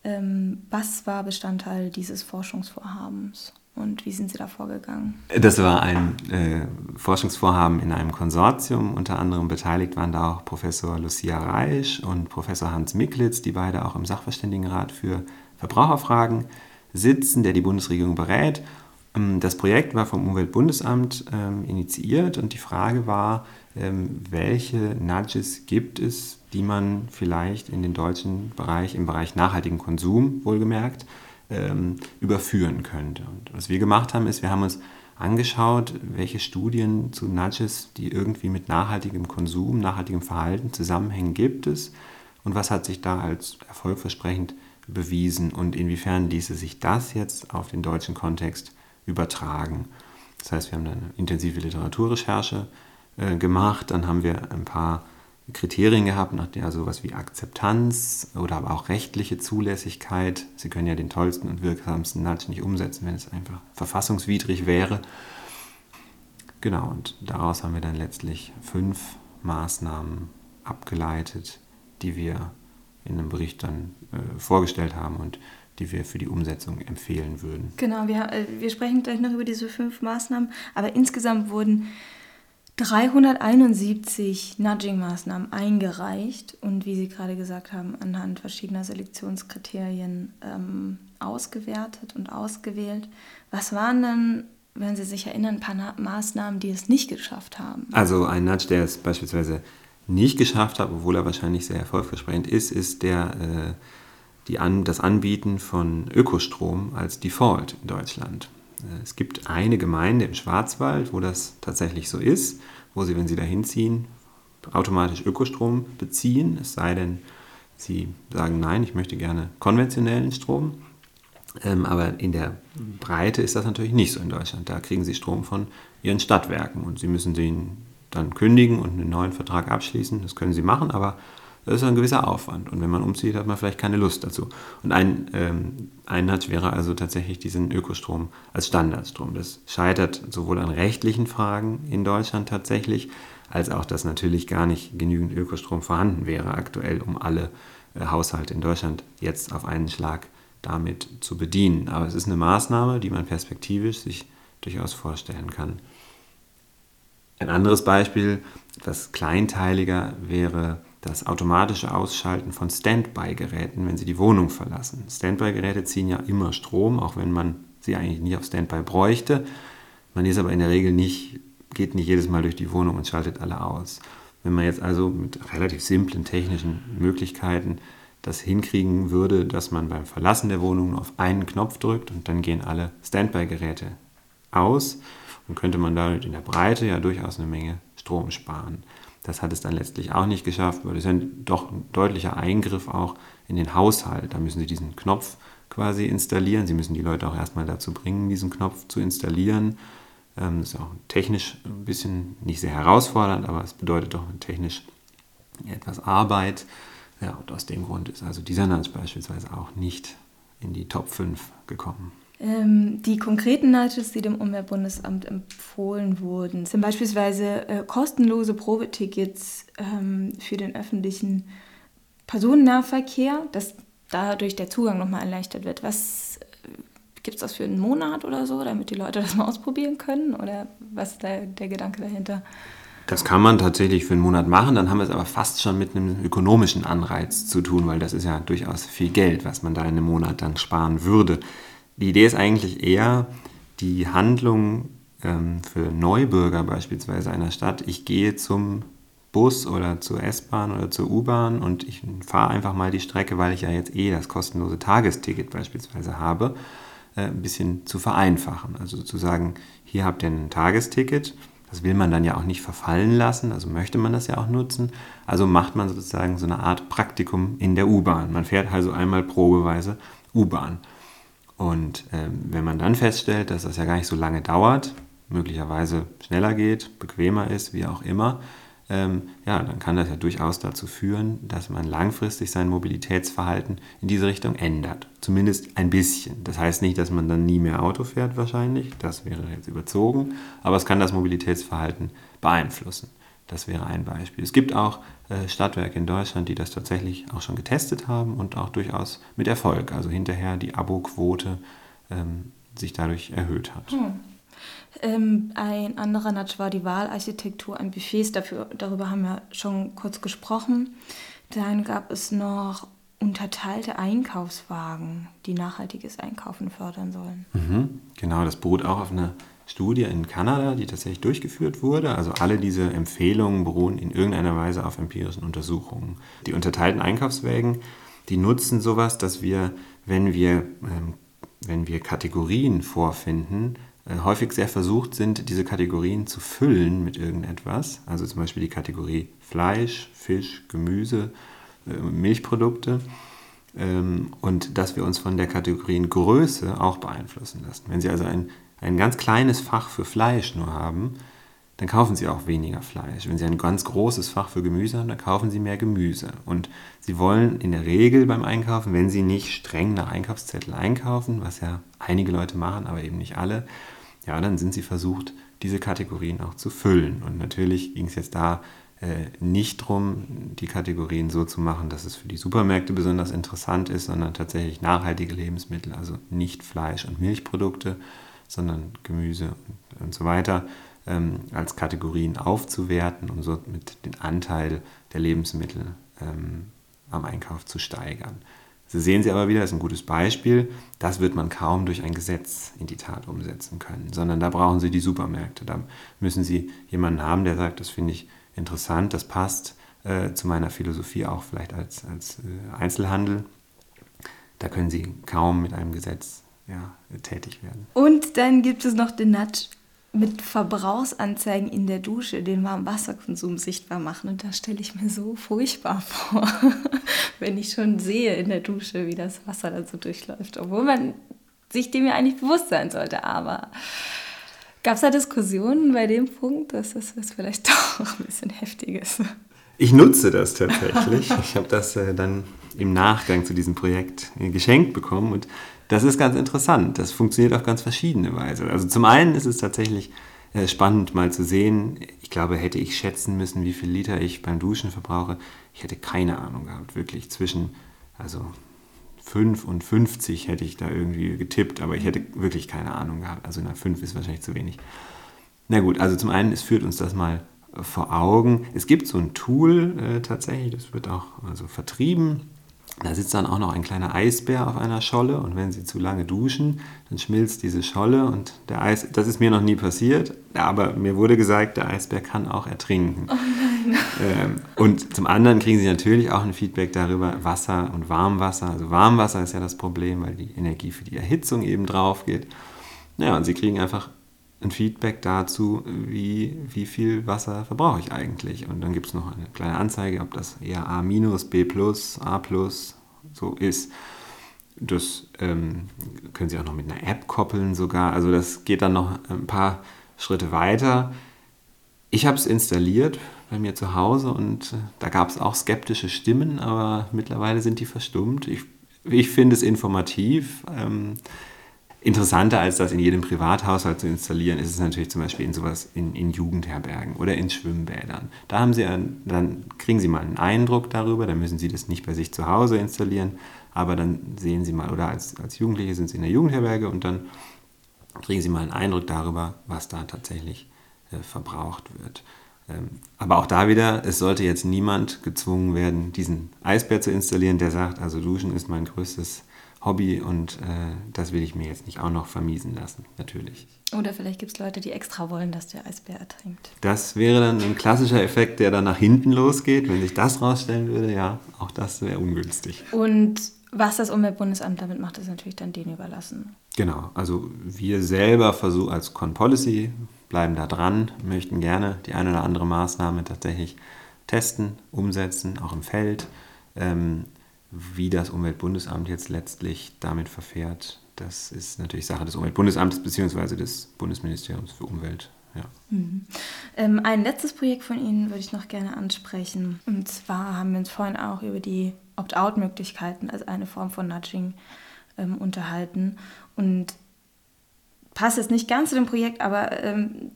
Speaker 1: Ähm, was war Bestandteil dieses Forschungsvorhabens? Und wie sind Sie da vorgegangen?
Speaker 2: Das war ein äh, Forschungsvorhaben in einem Konsortium. Unter anderem beteiligt waren da auch Professor Lucia Reisch und Professor Hans Miklitz, die beide auch im Sachverständigenrat für Verbraucherfragen sitzen, der die Bundesregierung berät. Ähm, das Projekt war vom Umweltbundesamt ähm, initiiert und die Frage war, ähm, welche Nudges gibt es, die man vielleicht in den deutschen Bereich, im Bereich nachhaltigen Konsum wohlgemerkt, ähm, überführen könnte. Und was wir gemacht haben, ist, wir haben uns angeschaut, welche Studien zu Nudges, die irgendwie mit nachhaltigem Konsum, nachhaltigem Verhalten zusammenhängen, gibt es und was hat sich da als erfolgversprechend bewiesen und inwiefern ließe sich das jetzt auf den deutschen Kontext übertragen. Das heißt, wir haben eine intensive Literaturrecherche äh, gemacht, dann haben wir ein paar Kriterien gehabt, nach der sowas wie Akzeptanz oder aber auch rechtliche Zulässigkeit. Sie können ja den tollsten und wirksamsten Nudge nicht umsetzen, wenn es einfach verfassungswidrig wäre. Genau, und daraus haben wir dann letztlich fünf Maßnahmen abgeleitet, die wir in einem Bericht dann äh, vorgestellt haben und die wir für die Umsetzung empfehlen würden.
Speaker 1: Genau, wir, äh, wir sprechen gleich noch über diese fünf Maßnahmen, aber insgesamt wurden 371 Nudging-Maßnahmen eingereicht und wie Sie gerade gesagt haben, anhand verschiedener Selektionskriterien ähm, ausgewertet und ausgewählt. Was waren denn, wenn Sie sich erinnern, ein paar Maßnahmen, die es nicht geschafft haben?
Speaker 2: Also ein Nudge, der es beispielsweise nicht geschafft hat, obwohl er wahrscheinlich sehr erfolgversprechend ist, ist der, äh, die an, das Anbieten von Ökostrom als Default in Deutschland. Es gibt eine Gemeinde im Schwarzwald, wo das tatsächlich so ist, wo sie, wenn sie da hinziehen, automatisch Ökostrom beziehen, es sei denn, sie sagen, nein, ich möchte gerne konventionellen Strom. Ähm, aber in der Breite ist das natürlich nicht so in Deutschland. Da kriegen sie Strom von ihren Stadtwerken und sie müssen den dann kündigen und einen neuen Vertrag abschließen. Das können sie machen, aber das ist ein gewisser Aufwand. Und wenn man umzieht, hat man vielleicht keine Lust dazu. Und ein, ähm, ein Nudge wäre also tatsächlich diesen Ökostrom als Standardstrom. Das scheitert sowohl an rechtlichen Fragen in Deutschland tatsächlich, als auch, dass natürlich gar nicht genügend Ökostrom vorhanden wäre aktuell, um alle äh, Haushalte in Deutschland jetzt auf einen Schlag damit zu bedienen. Aber es ist eine Maßnahme, die man perspektivisch sich durchaus vorstellen kann. Ein anderes Beispiel, etwas kleinteiliger, wäre das automatische Ausschalten von Standby-Geräten, wenn sie die Wohnung verlassen. Standby-Geräte ziehen ja immer Strom, auch wenn man sie eigentlich nicht auf Standby bräuchte. Man ist aber in der Regel nicht, geht nicht jedes Mal durch die Wohnung und schaltet alle aus. Wenn man jetzt also mit relativ simplen technischen Möglichkeiten das hinkriegen würde, dass man beim Verlassen der Wohnung auf einen Knopf drückt und dann gehen alle Standby-Geräte aus dann könnte man da in der Breite ja durchaus eine Menge Strom sparen. Das hat es dann letztlich auch nicht geschafft, weil es ist ja doch ein deutlicher Eingriff auch in den Haushalt. Da müssen Sie diesen Knopf quasi installieren. Sie müssen die Leute auch erstmal dazu bringen, diesen Knopf zu installieren. Ähm, das ist auch technisch ein bisschen nicht sehr herausfordernd, aber es bedeutet doch technisch etwas Arbeit. Ja, und aus dem Grund ist also dieser Nudge beispielsweise auch nicht in die Top 5 gekommen.
Speaker 1: Ähm, die konkreten Nudges, die dem Umweltbundesamt empfohlen wurden, sind beispielsweise äh, kostenlose Probetickets ähm, für den öffentlichen Personennahverkehr, dass dadurch der Zugang nochmal erleichtert wird. Was äh, gibt es das für einen Monat oder so, damit die Leute das mal ausprobieren können? Oder was ist da der Gedanke dahinter?
Speaker 2: Das kann man tatsächlich für einen Monat machen, dann haben wir es aber fast schon mit einem ökonomischen Anreiz zu tun, weil das ist ja durchaus viel Geld, was man da in einem Monat dann sparen würde. Die Idee ist eigentlich eher die Handlung ähm, für Neubürger beispielsweise einer Stadt. Ich gehe zum Bus oder zur S-Bahn oder zur U-Bahn und ich fahre einfach mal die Strecke, weil ich ja jetzt eh das kostenlose Tagesticket beispielsweise habe, äh, ein bisschen zu vereinfachen. Also zu sagen, hier habt ihr ein Tagesticket das will man dann ja auch nicht verfallen lassen, also möchte man das ja auch nutzen. Also macht man sozusagen so eine Art Praktikum in der U-Bahn. Man fährt also einmal probeweise U-Bahn. Und ähm, wenn man dann feststellt, dass das ja gar nicht so lange dauert, möglicherweise schneller geht, bequemer ist, wie auch immer, ähm, ja, dann kann das ja durchaus dazu führen, dass man langfristig sein Mobilitätsverhalten in diese Richtung ändert. Zumindest ein bisschen. Das heißt nicht, dass man dann nie mehr Auto fährt wahrscheinlich, das wäre jetzt überzogen, aber es kann das Mobilitätsverhalten beeinflussen. Das wäre ein Beispiel. Es gibt auch äh, Stadtwerke in Deutschland, die das tatsächlich auch schon getestet haben und auch durchaus mit Erfolg, also hinterher die Abo-Quote ähm, sich dadurch erhöht hat. Hm.
Speaker 1: Ähm, ein anderer Nudge war die Wahlarchitektur an Buffets. Dafür, darüber haben wir schon kurz gesprochen. Dann gab es noch unterteilte Einkaufswagen, die nachhaltiges Einkaufen fördern sollen.
Speaker 2: Mhm, genau, das beruht auch auf einer Studie in Kanada, die tatsächlich durchgeführt wurde. Also alle diese Empfehlungen beruhen in irgendeiner Weise auf empirischen Untersuchungen. Die unterteilten Einkaufswagen, die nutzen sowas, dass wir, wenn wir, ähm, wenn wir Kategorien vorfinden, äh, häufig sehr versucht sind, diese Kategorien zu füllen mit irgendetwas. Also zum Beispiel die Kategorie Fleisch, Fisch, Gemüse, äh, Milchprodukte. Ähm, und dass wir uns von der Kategoriengröße auch beeinflussen lassen. Wenn Sie also ein, ein ganz kleines Fach für Fleisch nur haben, dann kaufen Sie auch weniger Fleisch. Wenn Sie ein ganz großes Fach für Gemüse haben, dann kaufen Sie mehr Gemüse. Und Sie wollen in der Regel beim Einkaufen, wenn Sie nicht streng nach Einkaufszettel einkaufen, was ja einige Leute machen, aber eben nicht alle, ja, dann sind sie versucht, diese Kategorien auch zu füllen. Und natürlich ging es jetzt da äh, nicht darum, die Kategorien so zu machen, dass es für die Supermärkte besonders interessant ist, sondern tatsächlich nachhaltige Lebensmittel, also nicht Fleisch und Milchprodukte, sondern Gemüse und, und so weiter, ähm, als Kategorien aufzuwerten, um so mit den Anteil der Lebensmittel ähm, am Einkauf zu steigern. So sehen Sie aber wieder, das ist ein gutes Beispiel, das wird man kaum durch ein Gesetz in die Tat umsetzen können, sondern da brauchen Sie die Supermärkte. Da müssen Sie jemanden haben, der sagt, das finde ich interessant, das passt äh, zu meiner Philosophie auch vielleicht als, als äh, Einzelhandel. Da können Sie kaum mit einem Gesetz ja, tätig werden.
Speaker 1: Und dann gibt es noch den Nudge mit Verbrauchsanzeigen in der Dusche den Warmwasserkonsum sichtbar machen. Und da stelle ich mir so furchtbar vor, wenn ich schon sehe in der Dusche, wie das Wasser da so durchläuft. Obwohl man sich dem ja eigentlich bewusst sein sollte. Aber gab es da Diskussionen bei dem Punkt, dass das vielleicht doch ein bisschen heftig ist?
Speaker 2: Ich nutze das tatsächlich. Ich habe das äh, dann im Nachgang zu diesem Projekt äh, geschenkt bekommen und das ist ganz interessant. Das funktioniert auf ganz verschiedene Weise. Also zum einen ist es tatsächlich äh, spannend mal zu sehen. Ich glaube, hätte ich schätzen müssen, wie viel Liter ich beim Duschen verbrauche. Ich hätte keine Ahnung gehabt, wirklich zwischen, also 5 und 50 hätte ich da irgendwie getippt, aber ich hätte wirklich keine Ahnung gehabt. Also na, 5 ist wahrscheinlich zu wenig. Na gut, also zum einen, es führt uns das mal vor Augen. Es gibt so ein Tool äh, tatsächlich, das wird auch also vertrieben da sitzt dann auch noch ein kleiner Eisbär auf einer Scholle und wenn Sie zu lange duschen, dann schmilzt diese Scholle und der Eis, das ist mir noch nie passiert, aber mir wurde gesagt, der Eisbär kann auch ertrinken.
Speaker 1: Oh nein.
Speaker 2: Ähm, und zum anderen kriegen Sie natürlich auch ein Feedback darüber, Wasser und Warmwasser. Also Warmwasser ist ja das Problem, weil die Energie für die Erhitzung eben drauf geht. Ja, und Sie kriegen einfach ein Feedback dazu, wie, wie viel Wasser verbrauche ich eigentlich. Und dann gibt es noch eine kleine Anzeige, ob das eher A-, B+, A+, so ist. Das ähm, können Sie auch noch mit einer App koppeln sogar. Also das geht dann noch ein paar Schritte weiter. Ich habe es installiert bei mir zu Hause und äh, da gab es auch skeptische Stimmen, aber mittlerweile sind die verstummt. Ich, ich finde es informativ. Ähm, interessanter als das in jedem Privathaushalt zu installieren, ist es natürlich zum Beispiel in sowas in, in Jugendherbergen oder in Schwimmbädern. Da haben Sie einen, dann kriegen Sie mal einen Eindruck darüber, dann müssen Sie das nicht bei sich zu Hause installieren, aber dann sehen Sie mal, oder als, als Jugendliche sind Sie in der Jugendherberge und dann kriegen Sie mal einen Eindruck darüber, was da tatsächlich äh, verbraucht wird. Ähm, aber auch da wieder, es sollte jetzt niemand gezwungen werden, diesen Eisbär zu installieren, der sagt, also Duschen ist mein größtes Hobby und äh, das will ich mir jetzt nicht auch noch vermiesen lassen, natürlich.
Speaker 1: Oder vielleicht gibt es Leute, die extra wollen, dass der Eisbär ertrinkt.
Speaker 2: Das wäre dann ein klassischer Effekt, der dann nach hinten losgeht. Wenn sich das rausstellen würde, ja, auch das wäre ungünstig.
Speaker 1: Und was das Umweltbundesamt damit macht, ist natürlich dann denen überlassen.
Speaker 2: Genau, also wir selber versuchen als Con-Policy, bleiben da dran, möchten gerne die eine oder andere Maßnahme tatsächlich testen, umsetzen, auch im Feld. Ähm, wie das Umweltbundesamt jetzt letztlich damit verfährt, das ist natürlich Sache des Umweltbundesamtes bzw. des Bundesministeriums für Umwelt. Ja.
Speaker 1: Mhm. Ähm, ein letztes Projekt von Ihnen würde ich noch gerne ansprechen. Und zwar haben wir uns vorhin auch über die Opt-out-Möglichkeiten als eine Form von Nudging ähm, unterhalten. Und passt jetzt nicht ganz zu dem Projekt, aber ähm,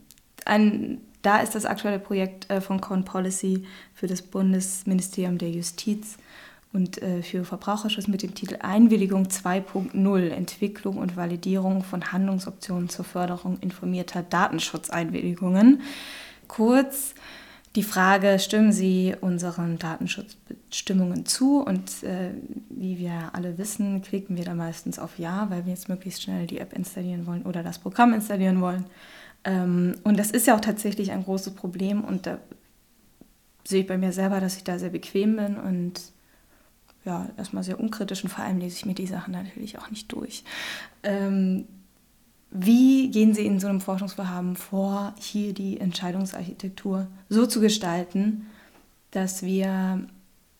Speaker 1: ein, da ist das aktuelle Projekt äh, von Corn Policy für das Bundesministerium der Justiz und äh, für Verbraucherschutz mit dem Titel Einwilligung 2.0 Entwicklung und Validierung von Handlungsoptionen zur Förderung informierter Datenschutzeinwilligungen. Kurz die Frage, stimmen Sie unseren Datenschutzbestimmungen zu? Und äh, wie wir alle wissen, klicken wir da meistens auf Ja, weil wir jetzt möglichst schnell die App installieren wollen oder das Programm installieren wollen. Ähm, und das ist ja auch tatsächlich ein großes Problem und da sehe ich bei mir selber, dass ich da sehr bequem bin und ja, erstmal sehr unkritisch und vor allem lese ich mir die Sachen natürlich auch nicht durch. Ähm, wie gehen Sie in so einem Forschungsvorhaben vor, hier die Entscheidungsarchitektur so zu gestalten, dass wir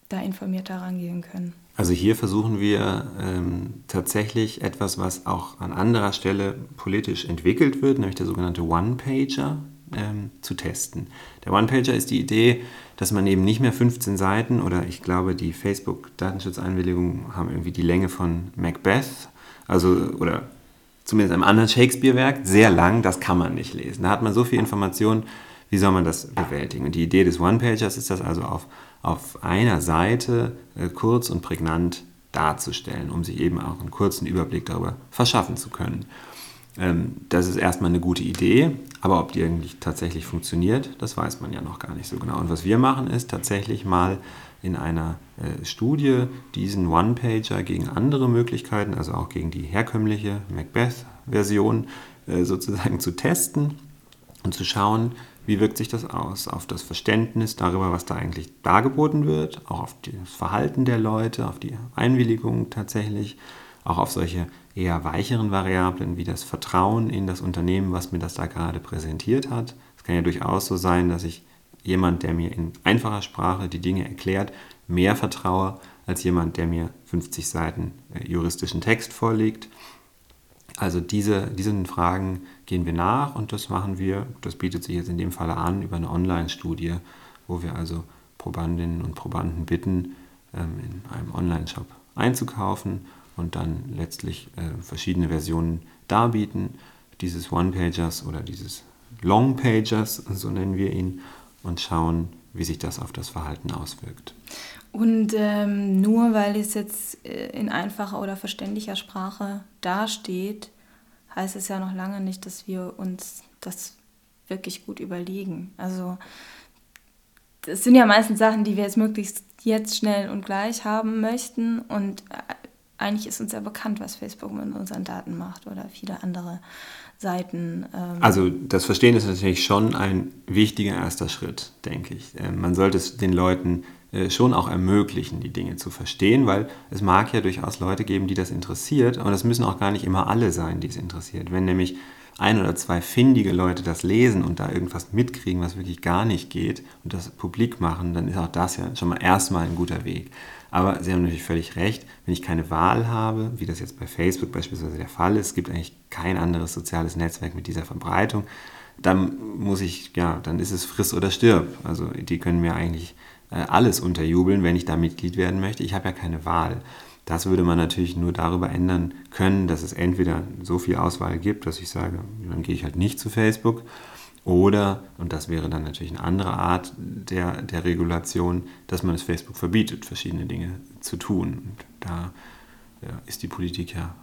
Speaker 1: da informiert daran gehen können?
Speaker 2: Also hier versuchen wir ähm, tatsächlich etwas, was auch an anderer Stelle politisch entwickelt wird, nämlich der sogenannte One-Pager, ähm, zu testen. Der One-Pager ist die Idee, dass man eben nicht mehr 15 Seiten oder ich glaube, die Facebook-Datenschutzeinwilligungen haben irgendwie die Länge von Macbeth, also oder zumindest einem anderen Shakespeare-Werk, sehr lang, das kann man nicht lesen. Da hat man so viel Information, wie soll man das bewältigen? Und die Idee des One-Pagers ist das also auf, auf einer Seite äh, kurz und prägnant darzustellen, um sich eben auch einen kurzen Überblick darüber verschaffen zu können. Ähm, das ist erstmal eine gute Idee, aber ob die eigentlich tatsächlich funktioniert, das weiß man ja noch gar nicht so genau. Und was wir machen, ist tatsächlich mal in einer äh, Studie diesen One-Pager gegen andere Möglichkeiten, also auch gegen die herkömmliche Macbeth-Version äh, sozusagen zu testen und zu schauen, wie wirkt sich das aus auf das Verständnis darüber, was da eigentlich dargeboten wird, auch auf das Verhalten der Leute, auf die Einwilligung tatsächlich, auch auf solche eher weicheren Variablen wie das Vertrauen in das Unternehmen, was mir das da gerade präsentiert hat. Es kann ja durchaus so sein, dass ich jemand, der mir in einfacher Sprache die Dinge erklärt, mehr vertraue als jemand, der mir 50 Seiten äh, juristischen Text vorlegt. Also diese, diesen Fragen gehen wir nach und das machen wir, das bietet sich jetzt in dem Falle an, über eine Online-Studie, wo wir also Probandinnen und Probanden bitten, ähm, in einem Online-Shop einzukaufen und dann letztlich äh, verschiedene Versionen darbieten, dieses One-Pagers oder dieses Long-Pagers, so nennen wir ihn, und schauen, wie sich das auf das Verhalten auswirkt.
Speaker 1: Und ähm, nur weil es jetzt äh, in einfacher oder verständlicher Sprache dasteht, heißt es ja noch lange nicht, dass wir uns das wirklich gut überlegen. Also das sind ja meistens Sachen, die wir jetzt möglichst jetzt schnell und gleich haben möchten und äh, eigentlich ist uns ja bekannt, was Facebook mit unseren Daten macht oder viele andere Seiten.
Speaker 2: Ähm also das Verstehen ist natürlich schon ein wichtiger erster Schritt, denke ich. Ähm, man sollte es den Leuten äh, schon auch ermöglichen, die Dinge zu verstehen, weil es mag ja durchaus Leute geben, die das interessiert, aber das müssen auch gar nicht immer alle sein, die es interessiert. Wenn nämlich ein oder zwei findige Leute das lesen und da irgendwas mitkriegen, was wirklich gar nicht geht und das publik machen, dann ist auch das ja schon mal erstmal ein guter Weg. Aber Sie haben natürlich völlig recht, wenn ich keine Wahl habe, wie das jetzt bei Facebook beispielsweise der Fall ist, es gibt eigentlich kein anderes soziales Netzwerk mit dieser Verbreitung, dann muss ich, ja, dann ist es friss oder stirb. Also die können mir eigentlich äh, alles unterjubeln, wenn ich da Mitglied werden möchte. Ich habe ja keine Wahl. Das würde man natürlich nur darüber ändern können, dass es entweder so viel Auswahl gibt, dass ich sage, dann gehe ich halt nicht zu Facebook, oder, und das wäre dann natürlich eine andere Art der, der Regulation, dass man es Facebook verbietet, verschiedene Dinge zu tun. Und da ja, ist die Politik ja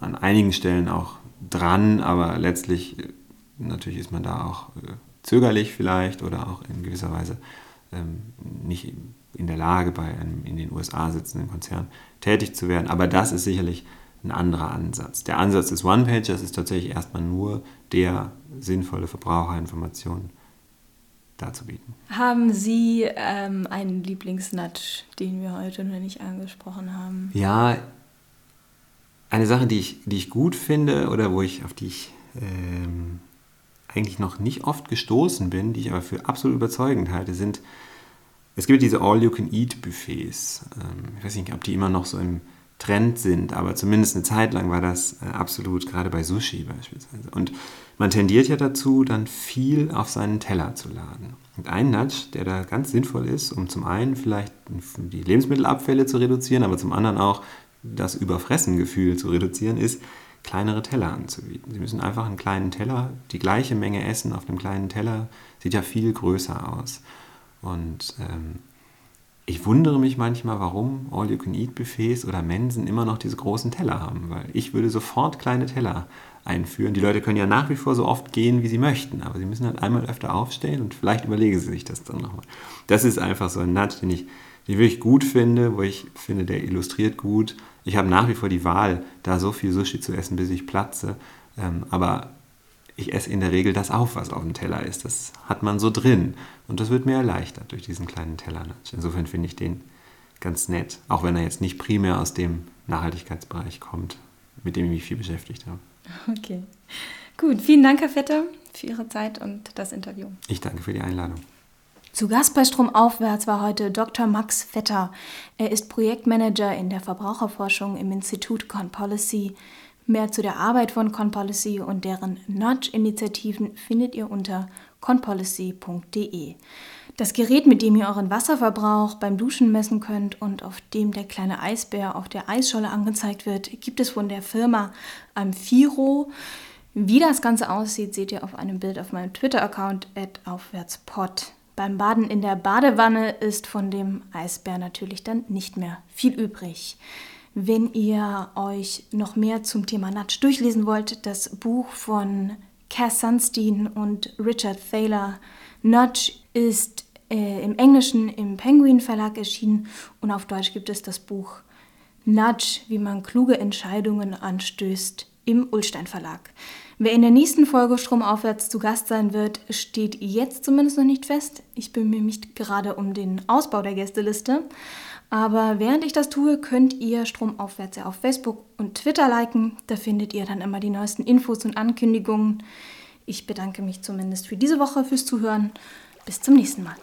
Speaker 2: an einigen Stellen auch dran, aber letztlich natürlich ist man da auch äh, zögerlich vielleicht oder auch in gewisser Weise ähm, nicht in der Lage, bei einem in den USA sitzenden Konzern tätig zu werden. Aber das ist sicherlich ein anderer Ansatz. Der Ansatz des One-Pagers ist tatsächlich erstmal nur der, sinnvolle Verbraucherinformationen darzubieten.
Speaker 1: Haben Sie ähm, einen Lieblingsnudge, den wir heute noch nicht angesprochen haben?
Speaker 2: Ja, eine Sache, die ich, die ich gut finde oder wo ich, auf die ich ähm, eigentlich noch nicht oft gestoßen bin, die ich aber für absolut überzeugend halte, sind es gibt diese All-You-Can-Eat-Buffets. Ähm, ich weiß nicht, ob die immer noch so im Trend sind, aber zumindest eine Zeit lang war das äh, absolut, gerade bei Sushi beispielsweise. Und man tendiert ja dazu, dann viel auf seinen Teller zu laden. Und ein Nudge, der da ganz sinnvoll ist, um zum einen vielleicht die Lebensmittelabfälle zu reduzieren, aber zum anderen auch das Überfressengefühl zu reduzieren, ist, kleinere Teller anzubieten. Sie müssen einfach einen kleinen Teller, die gleiche Menge essen auf einem kleinen Teller, sieht ja viel größer aus. Und ähm, ich wundere mich manchmal, warum All-You-Can-Eat-Buffets oder Mensen immer noch diese großen Teller haben, weil ich würde sofort kleine Teller einführen. Die Leute können ja nach wie vor so oft gehen, wie sie möchten, aber sie müssen halt einmal öfter aufstehen und vielleicht überlegen sie sich das dann nochmal. Das ist einfach so ein Nudge, den ich, den ich wirklich gut finde, wo ich finde, der illustriert gut. Ich habe nach wie vor die Wahl, da so viel Sushi zu essen, bis ich platze, ähm, aber ich esse in der Regel das auf, was auf dem Teller ist. Das hat man so drin. Und das wird mir erleichtert durch diesen kleinen Teller. Insofern finde ich den ganz nett, auch wenn er jetzt nicht primär aus dem Nachhaltigkeitsbereich kommt, mit dem ich mich viel beschäftigt habe.
Speaker 1: Okay. Gut, vielen Dank, Herr Vetter, für Ihre Zeit und das Interview.
Speaker 2: Ich danke für die Einladung.
Speaker 1: Zu Gast bei Stromaufwärts war heute Dr. Max Vetter. Er ist Projektmanager in der Verbraucherforschung im Institut Con Policy. Mehr zu der Arbeit von ConPolicy und deren Nudge-Initiativen findet ihr unter conpolicy.de. Das Gerät, mit dem ihr euren Wasserverbrauch beim Duschen messen könnt und auf dem der kleine Eisbär auf der Eisscholle angezeigt wird, gibt es von der Firma Amphiro. Wie das Ganze aussieht, seht ihr auf einem Bild auf meinem Twitter-Account aufwärtspot. Beim Baden in der Badewanne ist von dem Eisbär natürlich dann nicht mehr viel übrig. Wenn ihr euch noch mehr zum Thema Nudge durchlesen wollt, das Buch von Cass Sunstein und Richard Thaler, Nudge, ist äh, im Englischen im Penguin Verlag erschienen und auf Deutsch gibt es das Buch Nudge, wie man kluge Entscheidungen anstößt, im Ulstein Verlag. Wer in der nächsten Folge Stromaufwärts zu Gast sein wird, steht jetzt zumindest noch nicht fest. Ich bemühe mich gerade um den Ausbau der Gästeliste. Aber während ich das tue, könnt ihr Stromaufwärts ja auf Facebook und Twitter liken. Da findet ihr dann immer die neuesten Infos und Ankündigungen. Ich bedanke mich zumindest für diese Woche fürs Zuhören. Bis zum nächsten Mal.